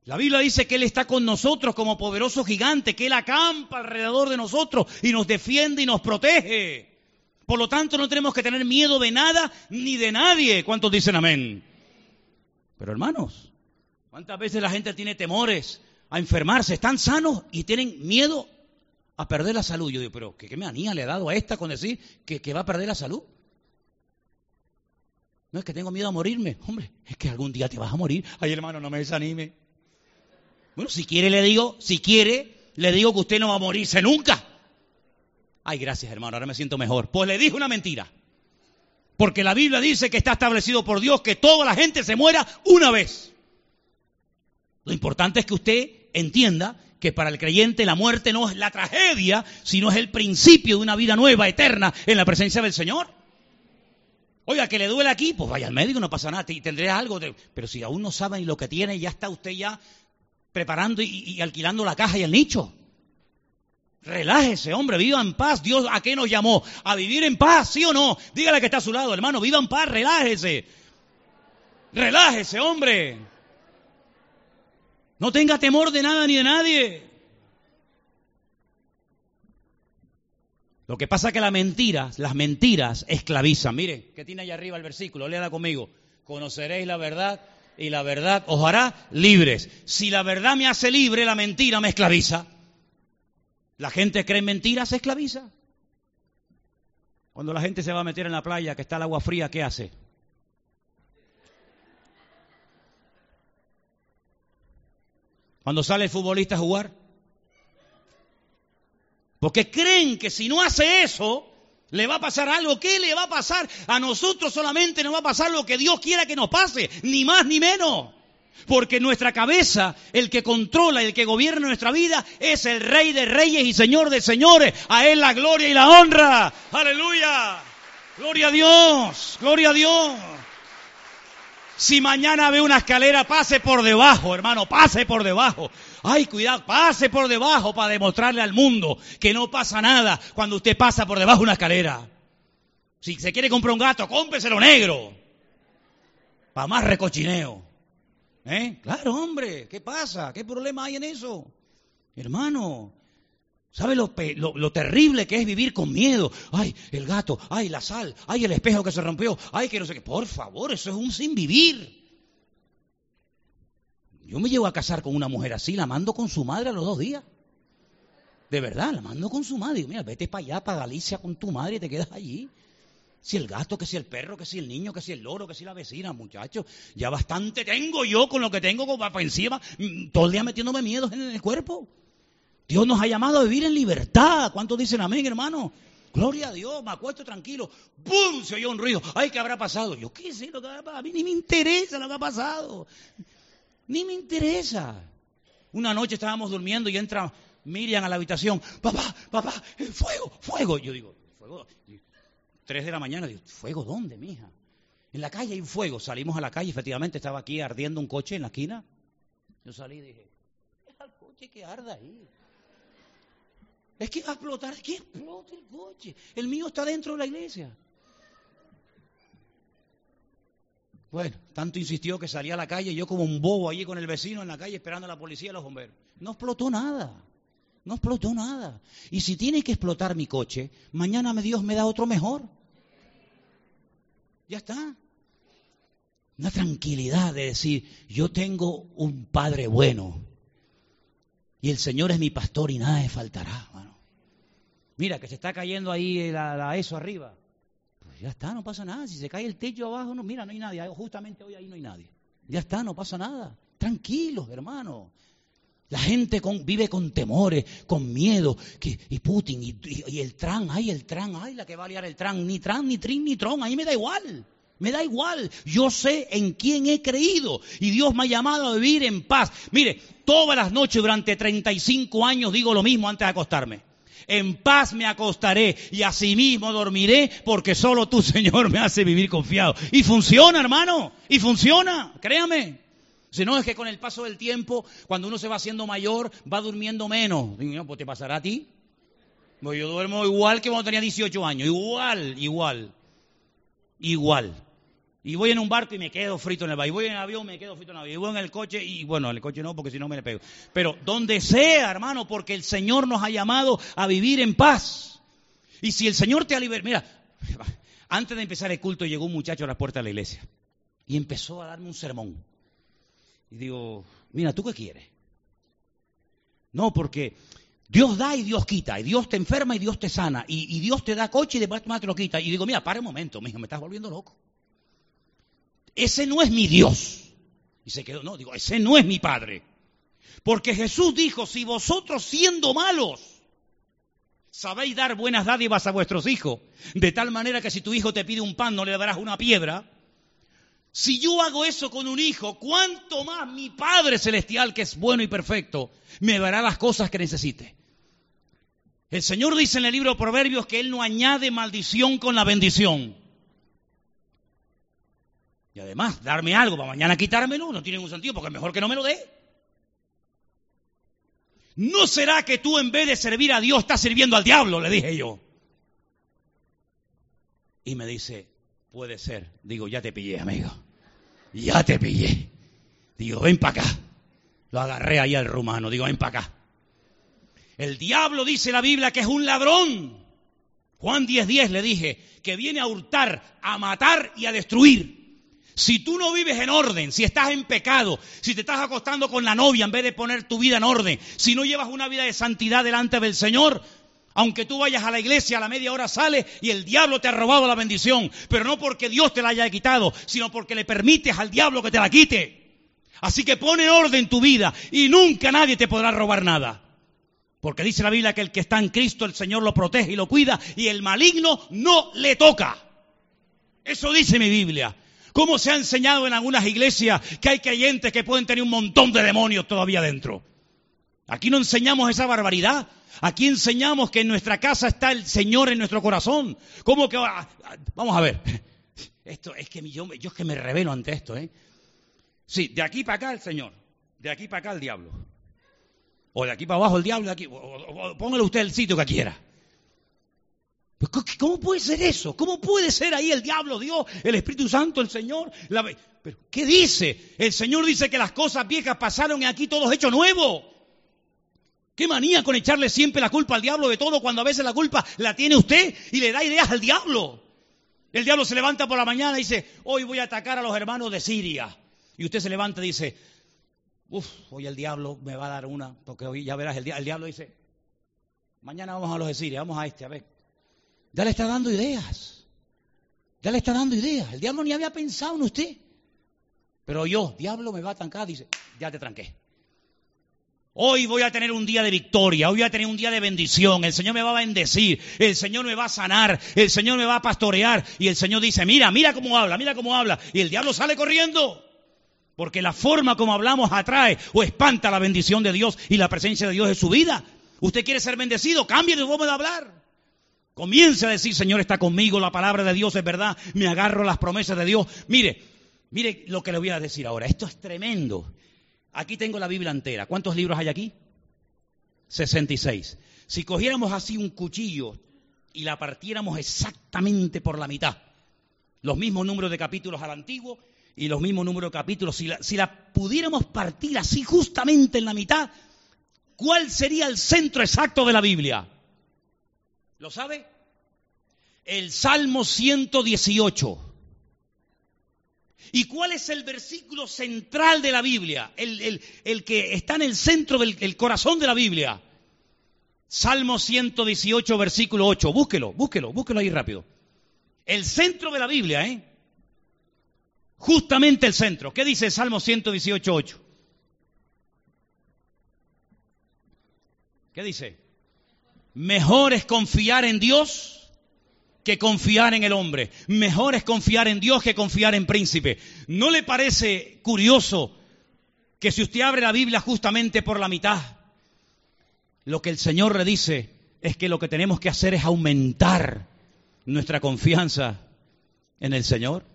La Biblia dice que Él está con nosotros como poderoso gigante, que Él acampa alrededor de nosotros y nos defiende y nos protege. Por lo tanto, no tenemos que tener miedo de nada ni de nadie. ¿Cuántos dicen amén? Pero hermanos, ¿cuántas veces la gente tiene temores a enfermarse? Están sanos y tienen miedo a perder la salud. Yo digo, pero ¿qué, qué manía le ha dado a esta con decir que, que va a perder la salud? No es que tengo miedo a morirme. Hombre, es que algún día te vas a morir. Ay, hermano, no me desanime. Bueno, si quiere le digo, si quiere, le digo que usted no va a morirse nunca. Ay, gracias hermano, ahora me siento mejor. Pues le dije una mentira. Porque la Biblia dice que está establecido por Dios que toda la gente se muera una vez. Lo importante es que usted entienda que para el creyente la muerte no es la tragedia, sino es el principio de una vida nueva, eterna, en la presencia del Señor. Oiga, que le duele aquí, pues vaya al médico, no pasa nada, y tendré algo. Pero si aún no sabe ni lo que tiene, ya está usted ya preparando y, alquilando la caja y el nicho. Relájese, hombre, viva en paz. Dios a qué nos llamó? A vivir en paz, ¿sí o no? Dígale que está a su lado, hermano, viva en paz, relájese. Relájese, hombre. No tenga temor de nada ni de nadie. Lo que pasa es que las mentiras, las mentiras esclavizan. Mire, ¿qué tiene allá arriba el versículo? Léala conmigo. Conoceréis la verdad y la verdad os hará libres. Si la verdad me hace libre, la mentira me esclaviza. La gente cree en mentiras, se esclaviza. Cuando la gente se va a meter en la playa, que está el agua fría, ¿qué hace? Cuando sale el futbolista a jugar. Porque creen que si no hace eso, le va a pasar algo. ¿Qué le va a pasar? A nosotros solamente nos va a pasar lo que Dios quiera que nos pase, ni más ni menos. Porque nuestra cabeza, el que controla el que gobierna nuestra vida, es el Rey de Reyes y Señor de Señores. A Él la gloria y la honra. Aleluya. Gloria a Dios. Gloria a Dios. Si mañana ve una escalera, pase por debajo, hermano, pase por debajo. Ay, cuidado, pase por debajo para demostrarle al mundo que no pasa nada cuando usted pasa por debajo de una escalera. Si se quiere comprar un gato, cómpeselo negro. Para más recochineo. ¿Eh? Claro, hombre, ¿qué pasa? ¿Qué problema hay en eso? Hermano, ¿sabe lo, terrible que es vivir con miedo? Ay, el gato, ay, la sal, ay, el espejo que se rompió, ay, que no sé qué. Por favor, eso es un sin vivir. Yo me llevo a casar con una mujer así, la mando con su madre a los dos días. De verdad, la mando con su madre. Digo, mira, vete para allá, para Galicia con tu madre y te quedas allí. Si el gato, que si el perro, que si el niño, que si el loro, que si la vecina, muchachos. Ya bastante tengo yo con lo que tengo como para encima, mm, todo el día metiéndome miedos en el cuerpo. Dios nos ha llamado a vivir en libertad. ¿Cuántos dicen amén, hermano? Gloria a Dios, me acuesto tranquilo. ¡Pum! Se oyó un ruido. ¡Ay, qué habrá pasado! Yo, ¿qué sé lo que ha pasado? A mí ni me interesa lo que ha pasado. Ni me interesa. Una noche estábamos durmiendo y entra Miriam a la habitación. Papá, papá, fuego, fuego. Yo digo, fuego. Tres de la mañana, digo, ¿fuego dónde, mija? En la calle hay un fuego. Salimos a la calle, efectivamente estaba aquí ardiendo un coche en la esquina. Yo salí y dije, es el coche que arda ahí. Es que va a explotar, que explote el coche. El mío está dentro de la iglesia. Bueno, tanto insistió que salía a la calle, yo como un bobo allí con el vecino en la calle esperando a la policía y a los bomberos. No explotó nada, no explotó nada. Y si tiene que explotar mi coche, mañana Dios me da otro mejor. Ya está. Una tranquilidad de decir, yo tengo un Padre bueno y el Señor es mi pastor y nada me faltará. Mira, que se está cayendo ahí la eso arriba. Ya está, no pasa nada. Si se cae el techo abajo, no, mira, no hay nadie. Justamente hoy ahí no hay nadie. Ya está, no pasa nada. Tranquilos, hermano. La gente vive con temores, con miedo. Y Putin, y, el Tran, ay, el Tran, ay, la que va a liar el Tran. Ni Tran, ni Trin, ni Tron. A mí me da igual. Me da igual. Yo sé en quién he creído. Y Dios me ha llamado a vivir en paz. Mire, todas las noches durante 35 años digo lo mismo antes de acostarme. En paz me acostaré y asimismo dormiré porque solo tú, Señor, me hace vivir confiado. Y funciona, hermano, y funciona, créame. Si no es que con el paso del tiempo, cuando uno se va haciendo mayor, va durmiendo menos. pues te pasará a ti. Pues yo duermo igual que cuando tenía 18 años, igual, igual, igual. Y voy en un barco y me quedo frito en el barco. Y voy en el avión me quedo frito en el avión. Y voy en el coche y bueno, en el coche no porque si no me le pego. Pero donde sea, hermano, porque el Señor nos ha llamado a vivir en paz. Y si el Señor te ha liberado, mira, antes de empezar el culto llegó un muchacho a la puerta de la iglesia y empezó a darme un sermón. Y digo, mira, ¿tú qué quieres? No, porque Dios da y Dios quita, y Dios te enferma y Dios te sana, y, Dios te da coche y después te lo quita. Y digo, mira, para un momento, mijo, me estás volviendo loco ese no es mi Dios. Y se quedó, no, digo, ese no es mi Padre. Porque Jesús dijo, si vosotros siendo malos sabéis dar buenas dádivas a vuestros hijos, de tal manera que si tu hijo te pide un pan no le darás una piedra, si yo hago eso con un hijo, ¿cuánto más mi Padre Celestial, que es bueno y perfecto, me dará las cosas que necesite? El Señor dice en el libro de Proverbios que Él no añade maldición con la bendición. Y además, darme algo para mañana quitármelo no tiene ningún sentido, porque es mejor que no me lo dé. ¿No será que tú en vez de servir a Dios estás sirviendo al diablo? Le dije yo. Y me dice, puede ser. Digo, ya te pillé, amigo. Ya te pillé. Digo, ven para acá. Lo agarré ahí al rumano. Digo, ven para acá. El diablo dice la Biblia que es un ladrón. Juan 10:10 le dije que viene a hurtar, a matar y a destruir. Si tú no vives en orden, si estás en pecado, si te estás acostando con la novia en vez de poner tu vida en orden, si no llevas una vida de santidad delante del Señor, aunque tú vayas a la iglesia a la media hora sales y el diablo te ha robado la bendición, pero no porque Dios te la haya quitado, sino porque le permites al diablo que te la quite. Así que pone en orden tu vida y nunca nadie te podrá robar nada. Porque dice la Biblia que el que está en Cristo el Señor lo protege y lo cuida y el maligno no le toca. Eso dice mi Biblia. ¿Cómo se ha enseñado en algunas iglesias que hay creyentes que pueden tener un montón de demonios todavía dentro? Aquí no enseñamos esa barbaridad. Aquí enseñamos que en nuestra casa está el Señor en nuestro corazón. ¿Cómo que va? Vamos a ver. Esto es que yo, yo es que me revelo ante esto, ¿eh? Sí, de aquí para acá el Señor, de aquí para acá el diablo. O de aquí para abajo el diablo, aquí. póngale usted el sitio que quiera. ¿Cómo puede ser eso? ¿Cómo puede ser ahí el diablo, Dios, el Espíritu Santo, el Señor? Pero, ¿Qué dice? El Señor dice que las cosas viejas pasaron y aquí todo es hecho nuevo. ¿Qué manía con echarle siempre la culpa al diablo de todo cuando a veces la culpa la tiene usted y le da ideas al diablo? El diablo se levanta por la mañana y dice, hoy voy a atacar a los hermanos de Siria. Y usted se levanta y dice, uff, hoy el diablo me va a dar una, porque hoy ya verás, el, el diablo dice, mañana vamos a los de Siria, vamos a este, a ver, ya le está dando ideas. Ya le está dando ideas. El diablo ni había pensado en usted. Pero yo, diablo, me va a trancar. Dice, ya te tranqué. Hoy voy a tener un día de victoria, hoy voy a tener un día de bendición, el Señor me va a bendecir, el Señor me va a sanar, el Señor me va a pastorear y el Señor dice, mira, mira cómo habla, mira cómo habla. Y el diablo sale corriendo, porque la forma como hablamos atrae o espanta la bendición de Dios y la presencia de Dios en su vida. Usted quiere ser bendecido, cambie de forma de hablar. Comience a decir, Señor está conmigo, la palabra de Dios es verdad, me agarro a las promesas de Dios. Mire, mire lo que le voy a decir ahora. Esto es tremendo. Aquí tengo la Biblia entera. ¿Cuántos libros hay aquí? 66. Si cogiéramos así un cuchillo y la partiéramos exactamente por la mitad, los mismos números de capítulos al antiguo y los mismos números de capítulos, si la, si la pudiéramos partir así justamente en la mitad, ¿cuál sería el centro exacto de la Biblia? ¿Lo sabe? El Salmo 118. ¿Y cuál es el versículo central de la Biblia? El, que está en el centro del corazón de la Biblia. Salmo 118, versículo 8. Búsquelo, búsquelo, búsquelo ahí rápido. El centro de la Biblia, ¿eh? Justamente el centro. ¿Qué dice el Salmo 118, 8? ¿Qué dice? Mejor es confiar en Dios que confiar en el hombre. Mejor es confiar en Dios que confiar en príncipe. ¿No le parece curioso que si usted abre la Biblia justamente por la mitad, lo que el Señor le dice es que lo que tenemos que hacer es aumentar nuestra confianza en el Señor?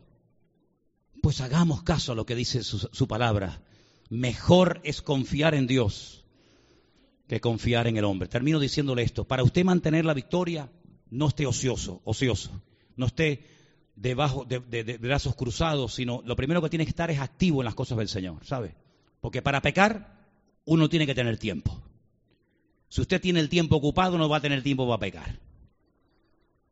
Pues hagamos caso a lo que dice su, su palabra. Mejor es confiar en Dios que confiar en el hombre. Termino diciéndole esto, para usted mantener la victoria, no esté ocioso, ocioso, no esté debajo de, brazos cruzados, sino lo primero que tiene que estar es activo en las cosas del Señor, ¿sabe? Porque para pecar uno tiene que tener tiempo. Si usted tiene el tiempo ocupado, no va a tener tiempo para pecar.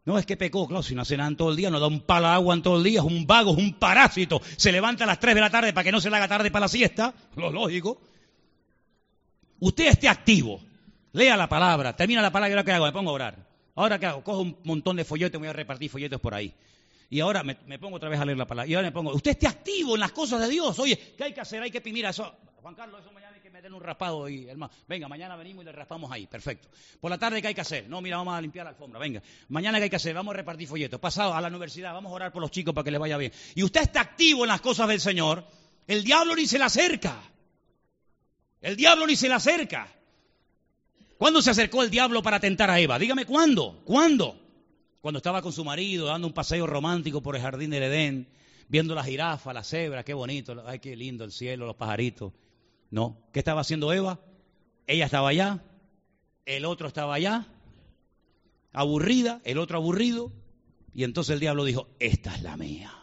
No es que pecó, claro, si no hace nada en todo el día, no da un palo de agua en todo el día, es un vago, es un parásito. Se levanta a las 3 de la tarde para que no se le haga tarde para la siesta, lo lógico. Usted esté activo, lea la palabra, termina la palabra y ahora qué hago, me pongo a orar. Ahora qué hago, cojo un montón de folletos, voy a repartir folletos por ahí. Y ahora me, pongo otra vez a leer la palabra. Y ahora me pongo, usted esté activo en las cosas de Dios. Oye, ¿qué hay que hacer? Hay que, mira, eso, Juan Carlos, eso mañana hay que meter un raspado y hermano. Venga, mañana venimos y le raspamos ahí, perfecto. Por la tarde, ¿qué hay que hacer? No, mira, vamos a limpiar la alfombra, venga. Mañana, ¿qué hay que hacer? Vamos a repartir folletos. Pasado a la universidad, vamos a orar por los chicos para que les vaya bien. Y usted está activo en las cosas del Señor, el diablo ni se le acerca. El diablo ni se le acerca. ¿Cuándo se acercó el diablo para tentar a Eva? Dígame cuándo, cuándo. Cuando estaba con su marido dando un paseo romántico por el jardín del Edén, viendo la jirafa, la cebra, qué bonito, ay, qué lindo el cielo, los pajaritos. No, ¿qué estaba haciendo Eva? Ella estaba allá, el otro estaba allá, aburrida, el otro aburrido, y entonces el diablo dijo, esta es la mía.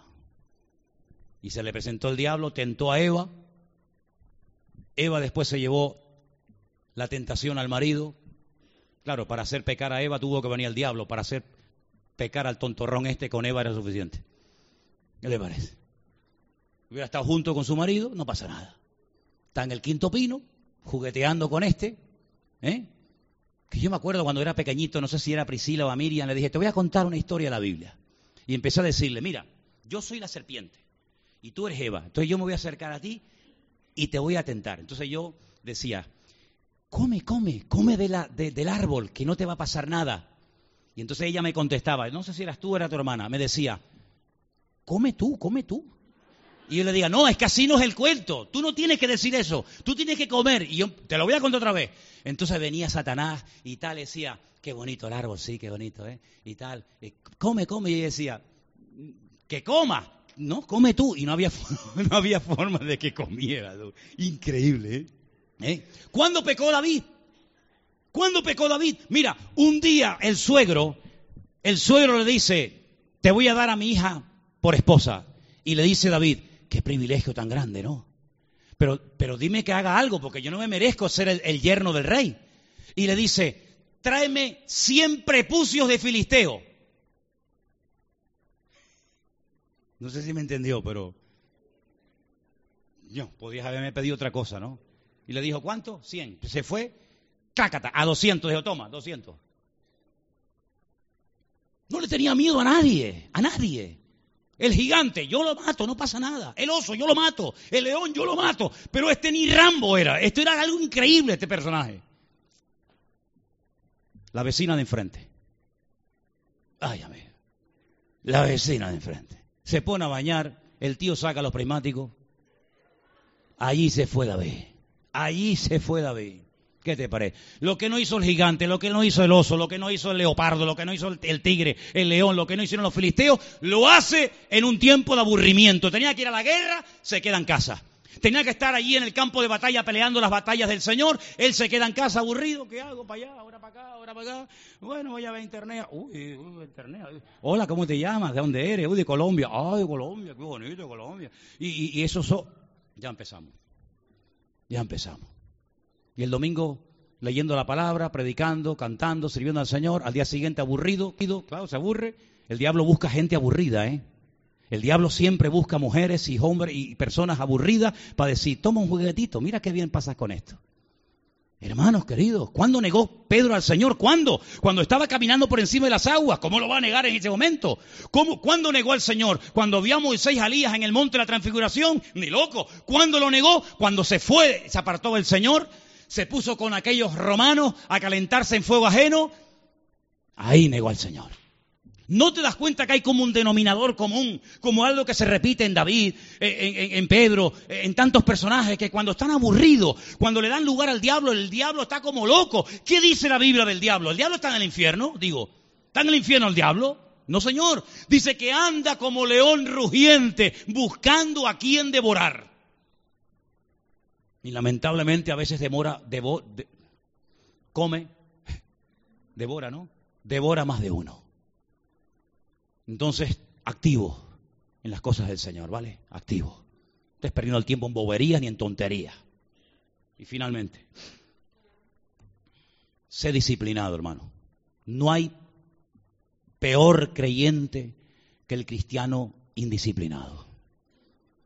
Y se le presentó el diablo, tentó a Eva. Eva después se llevó la tentación al marido. Claro, para hacer pecar a Eva tuvo que venir el diablo, para hacer pecar al tontorrón este con Eva era suficiente. ¿Qué le parece? Hubiera estado junto con su marido, no pasa nada. Está en el quinto pino, jugueteando con este. ¿eh? Que yo me acuerdo cuando era pequeñito, no sé si era Priscila o Miriam, le dije, te voy a contar una historia de la Biblia. Y empecé a decirle, mira, yo soy la serpiente y tú eres Eva. Entonces yo me voy a acercar a ti y te voy a tentar. Entonces yo decía, come, come, come del árbol, que no te va a pasar nada. Y entonces ella me contestaba, no sé si eras tú o era tu hermana, me decía, come tú, come tú. Y yo le diga, no, es que así no es el cuento, tú no tienes que decir eso, tú tienes que comer. Y yo te lo voy a contar otra vez. Entonces venía Satanás y tal, decía, qué bonito el árbol, sí, qué bonito, ¿eh? Y tal, come, come. Y ella decía, que coma, no, come tú. Y no había, no había forma de que comiera. Increíble, ¿eh? ¿Eh? ¿Cuándo pecó David? ¿Cuándo pecó David? Mira, un día el suegro, el suegro le dice, te voy a dar a mi hija por esposa. Y le dice David, qué privilegio tan grande, ¿no? Pero, pero dime que haga algo, porque yo no me merezco ser el, yerno del rey. Y le dice, tráeme cien prepucios de filisteo. No sé si me entendió, pero yo podías haberme pedido otra cosa, ¿no? Y le dijo, ¿cuánto? Cien. Se fue cácata, a 200, dijo, toma, 200. No le tenía miedo a nadie, a nadie. El gigante, yo lo mato, no pasa nada. El oso, yo lo mato. El león, yo lo mato. Pero este ni Rambo era. Esto era algo increíble, este personaje. La vecina de enfrente. Ay, amigo. La vecina de enfrente. Se pone a bañar, el tío saca los prismáticos. Allí se fue David. Allí se fue David. ¿Qué te parece? Lo que no hizo el gigante, lo que no hizo el oso, lo que no hizo el leopardo, lo que no hizo el, tigre, el león, lo que no hicieron los filisteos, lo hace en un tiempo de aburrimiento. Tenía que ir a la guerra, se queda en casa. Tenía que estar allí en el campo de batalla peleando las batallas del Señor. Él se queda en casa aburrido. ¿Qué hago? Para allá, ahora para acá, ahora para acá. Bueno, voy a ver internet. Uy, internet. Hola, ¿cómo te llamas? ¿De dónde eres? Uy, de Colombia. Ay, Colombia, qué bonito, Colombia. Y, y eso... So... Ya empezamos. Ya empezamos. Y el domingo leyendo la palabra, predicando, cantando, sirviendo al Señor, al día siguiente aburrido, claro, se aburre. El diablo busca gente aburrida, ¿eh? El diablo siempre busca mujeres y hombres y personas aburridas para decir, toma un juguetito, mira qué bien pasas con esto. Hermanos queridos, ¿cuándo negó Pedro al Señor? ¿Cuándo? Cuando estaba caminando por encima de las aguas. ¿Cómo lo va a negar en ese momento? ¿Cómo, ¿Cuándo negó al Señor? Cuando vio a Moisés Alías en el monte de la transfiguración. Ni loco. ¿Cuándo lo negó? Cuando se fue, se apartó del Señor se puso con aquellos romanos a calentarse en fuego ajeno, ahí negó al Señor. ¿No te das cuenta que hay como un denominador común, como algo que se repite en David, en, Pedro, en tantos personajes, que cuando están aburridos, cuando le dan lugar al diablo, el diablo está como loco? ¿Qué dice la Biblia del diablo? ¿El diablo está en el infierno? Digo, ¿está en el infierno el diablo? No, señor. Dice que anda como león rugiente, buscando a quien devorar. Y lamentablemente a veces demora, come, devora, ¿no? Devora más de uno. Entonces, activo en las cosas del Señor, ¿vale? Activo. No perdiendo el tiempo en boberías ni en tonterías. Y finalmente, sé disciplinado, hermano. No hay peor creyente que el cristiano indisciplinado.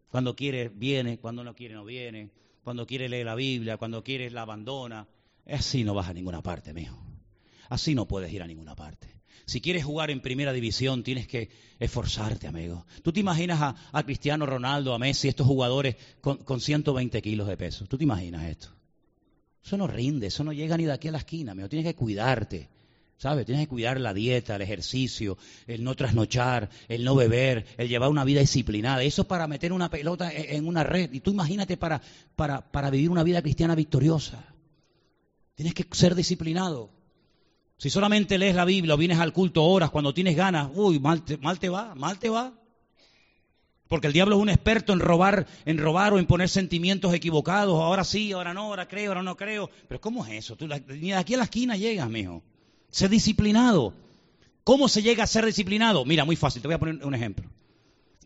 Cuando quiere, viene, cuando no quiere, no viene. Cuando quiere, lee la Biblia, cuando quiere, la abandona. Así no vas a ninguna parte, mijo. Así no puedes ir a ninguna parte. Si quieres jugar en primera división, tienes que esforzarte, amigo. ¿Tú te imaginas a, Cristiano Ronaldo, a Messi, estos jugadores con, con 120 kilos de peso? ¿Tú te imaginas esto? Eso no rinde, eso no llega ni de aquí a la esquina, amigo. Tienes que cuidarte. ¿Sabes? Tienes que cuidar la dieta, el ejercicio, el no trasnochar, el no beber, el llevar una vida disciplinada. Eso es para meter una pelota e, en una red. Y tú imagínate para, para, para vivir una vida cristiana victoriosa. Tienes que ser disciplinado. Si solamente lees la Biblia o vienes al culto horas cuando tienes ganas, uy, mal te, mal te va, mal te va. Porque el diablo es un experto en robar, en robar o en poner sentimientos equivocados. Ahora sí, ahora no, ahora creo, ahora no creo. Pero ¿cómo es eso? Tú, ni de aquí a la esquina llegas, mijo. Sé disciplinado. ¿Cómo se llega a ser disciplinado? Mira, muy fácil, te voy a poner un ejemplo.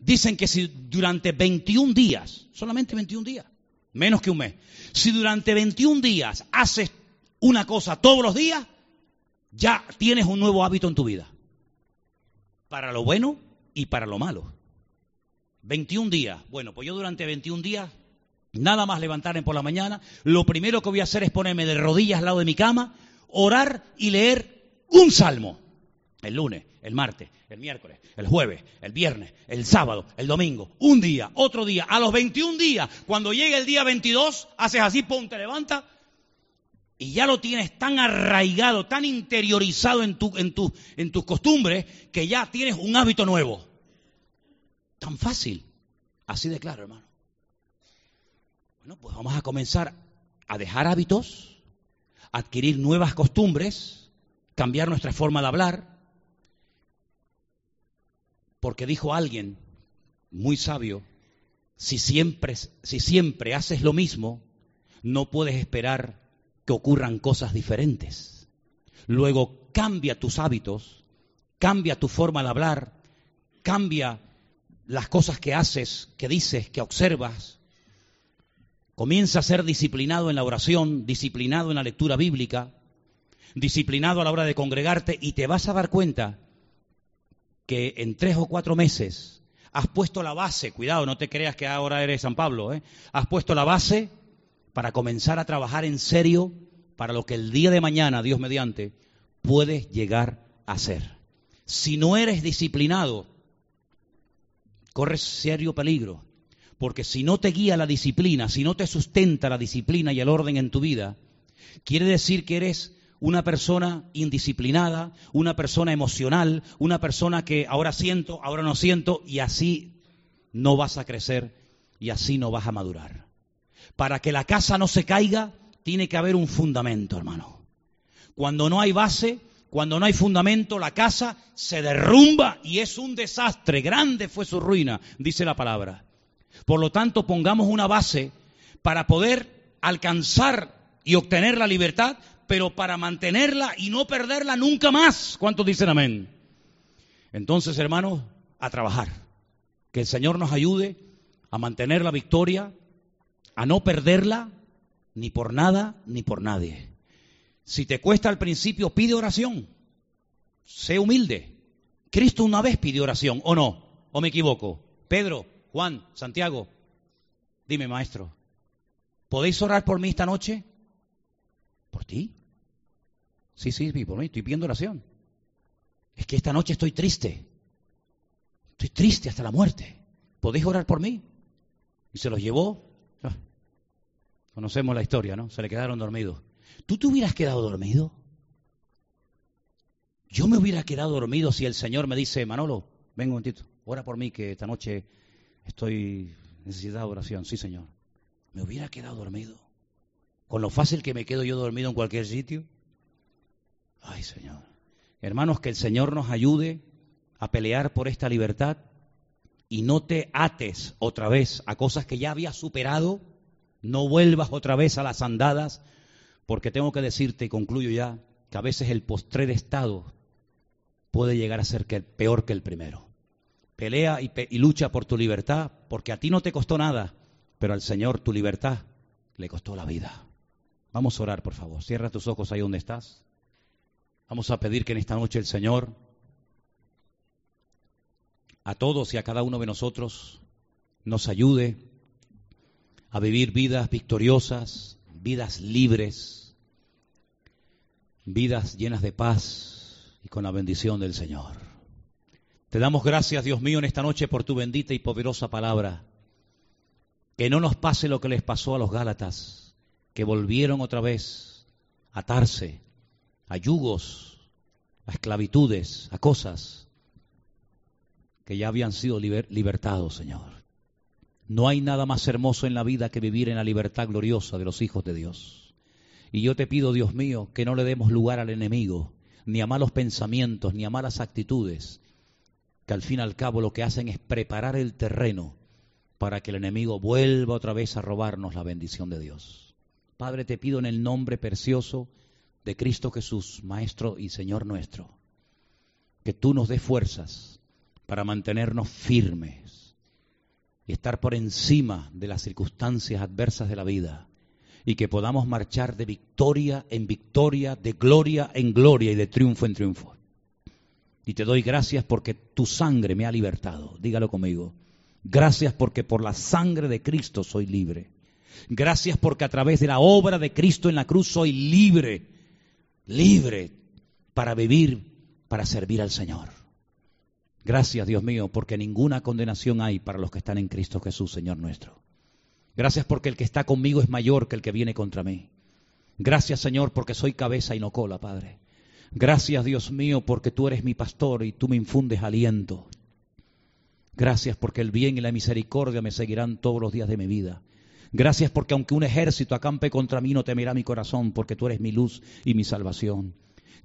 Dicen que si durante 21 días, solamente 21 días, menos que un mes, si durante 21 días haces una cosa todos los días, ya tienes un nuevo hábito en tu vida. Para lo bueno y para lo malo. 21 días. Bueno, pues yo durante 21 días, nada más levantarme por la mañana, lo primero que voy a hacer es ponerme de rodillas al lado de mi cama, orar y leer un salmo. El lunes, el martes, el miércoles, el jueves, el viernes, el sábado, el domingo, un día, otro día. A los 21 días, cuando llegue el día 22, haces así, pum, te levanta y ya lo tienes tan arraigado, tan interiorizado en, tu, en, tu, en tus costumbres, que ya tienes un hábito nuevo. Tan fácil. Así de claro, hermano. Bueno, pues vamos a comenzar a dejar hábitos, adquirir nuevas costumbres cambiar nuestra forma de hablar, porque dijo alguien muy sabio, si siempre, si siempre haces lo mismo, no puedes esperar que ocurran cosas diferentes. Luego cambia tus hábitos, cambia tu forma de hablar, cambia las cosas que haces, que dices, que observas. Comienza a ser disciplinado en la oración, disciplinado en la lectura bíblica, disciplinado a la hora de congregarte y te vas a dar cuenta que en tres o cuatro meses has puesto la base, cuidado, no te creas que ahora eres San Pablo, ¿eh? has puesto la base para comenzar a trabajar en serio para lo que el día de mañana, Dios mediante, puedes llegar a ser. Si no eres disciplinado, corres serio peligro, porque si no te guía la disciplina, si no te sustenta la disciplina y el orden en tu vida, quiere decir que eres una persona indisciplinada, una persona emocional, una persona que ahora siento, ahora no siento, y así no vas a crecer y así no vas a madurar. Para que la casa no se caiga, tiene que haber un fundamento, hermano. Cuando no hay base, cuando no hay fundamento, la casa se derrumba y es un desastre. Grande fue su ruina, dice la palabra. Por lo tanto, pongamos una base para poder alcanzar y obtener la libertad, pero para mantenerla y no perderla nunca más. ¿Cuántos dicen amén? Entonces, hermanos, a trabajar. Que el Señor nos ayude a mantener la victoria, a no perderla ni por nada ni por nadie. Si te cuesta al principio, pide oración. Sé humilde. Cristo una vez pidió oración, ¿o no? ¿O me equivoco? Pedro, Juan, Santiago, dime, maestro, ¿podéis orar por mí esta noche? ¿Por ti? Sí, sí, por mí, estoy pidiendo oración. Es que esta noche estoy triste. Estoy triste hasta la muerte. ¿Podéis orar por mí? Y se los llevó. Conocemos la historia, ¿no? Se le quedaron dormidos. ¿Tú te hubieras quedado dormido? Yo me hubiera quedado dormido si el Señor me dice, Manolo, venga un momentito, ora por mí que esta noche estoy necesitado de oración. Sí, Señor. Me hubiera quedado dormido. Con lo fácil que me quedo yo dormido en cualquier sitio. Ay, Señor. Hermanos, que el Señor nos ayude a pelear por esta libertad y no te ates otra vez a cosas que ya habías superado. No vuelvas otra vez a las andadas, porque tengo que decirte, y concluyo ya, que a veces el postrer estado puede llegar a ser peor que el primero. pelea y, y lucha por tu libertad, porque a ti no te costó nada, pero al Señor tu libertad le costó la vida. Vamos a orar, por favor. Cierra tus ojos ahí donde estás. Vamos a pedir que en esta noche el Señor, a todos y a cada uno de nosotros, nos ayude a vivir vidas victoriosas, vidas libres, vidas llenas de paz y con la bendición del Señor. Te damos gracias, Dios mío, en esta noche por tu bendita y poderosa palabra. Que no nos pase lo que les pasó a los Gálatas que volvieron otra vez a atarse a yugos, a esclavitudes, a cosas que ya habían sido libertados, Señor. No hay nada más hermoso en la vida que vivir en la libertad gloriosa de los hijos de Dios. Y yo te pido, Dios mío, que no le demos lugar al enemigo, ni a malos pensamientos, ni a malas actitudes, que al fin y al cabo lo que hacen es preparar el terreno para que el enemigo vuelva otra vez a robarnos la bendición de Dios. Padre, te pido en el nombre precioso de Cristo Jesús, Maestro y Señor nuestro, que tú nos des fuerzas para mantenernos firmes y estar por encima de las circunstancias adversas de la vida y que podamos marchar de victoria en victoria, de gloria en gloria y de triunfo en triunfo. Y te doy gracias porque tu sangre me ha libertado. Dígalo conmigo. Gracias porque por la sangre de Cristo soy libre. Gracias porque a través de la obra de Cristo en la cruz soy libre, libre para vivir, para servir al Señor. Gracias, Dios mío, porque ninguna condenación hay para los que están en Cristo Jesús, Señor nuestro. Gracias porque el que está conmigo es mayor que el que viene contra mí. Gracias, Señor, porque soy cabeza y no cola, Padre. Gracias, Dios mío, porque tú eres mi pastor y tú me infundes aliento. Gracias porque el bien y la misericordia me seguirán todos los días de mi vida. Gracias porque aunque un ejército acampe contra mí, no temerá mi corazón, porque tú eres mi luz y mi salvación.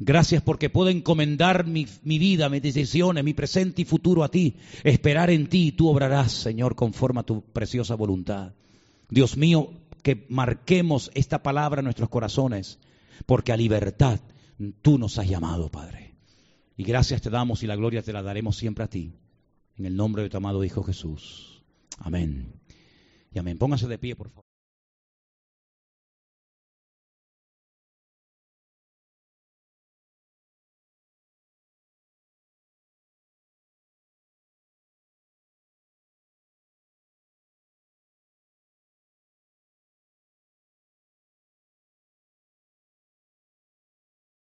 Gracias porque puedo encomendar mi, vida, mis decisiones, mi presente y futuro a ti, esperar en ti y tú obrarás, Señor, conforme a tu preciosa voluntad. Dios mío, que marquemos esta palabra en nuestros corazones, porque a libertad tú nos has llamado, Padre. Y gracias te damos y la gloria te la daremos siempre a ti. En el nombre de tu amado Hijo Jesús. Amén. Y amén. Póngase de pie, por favor.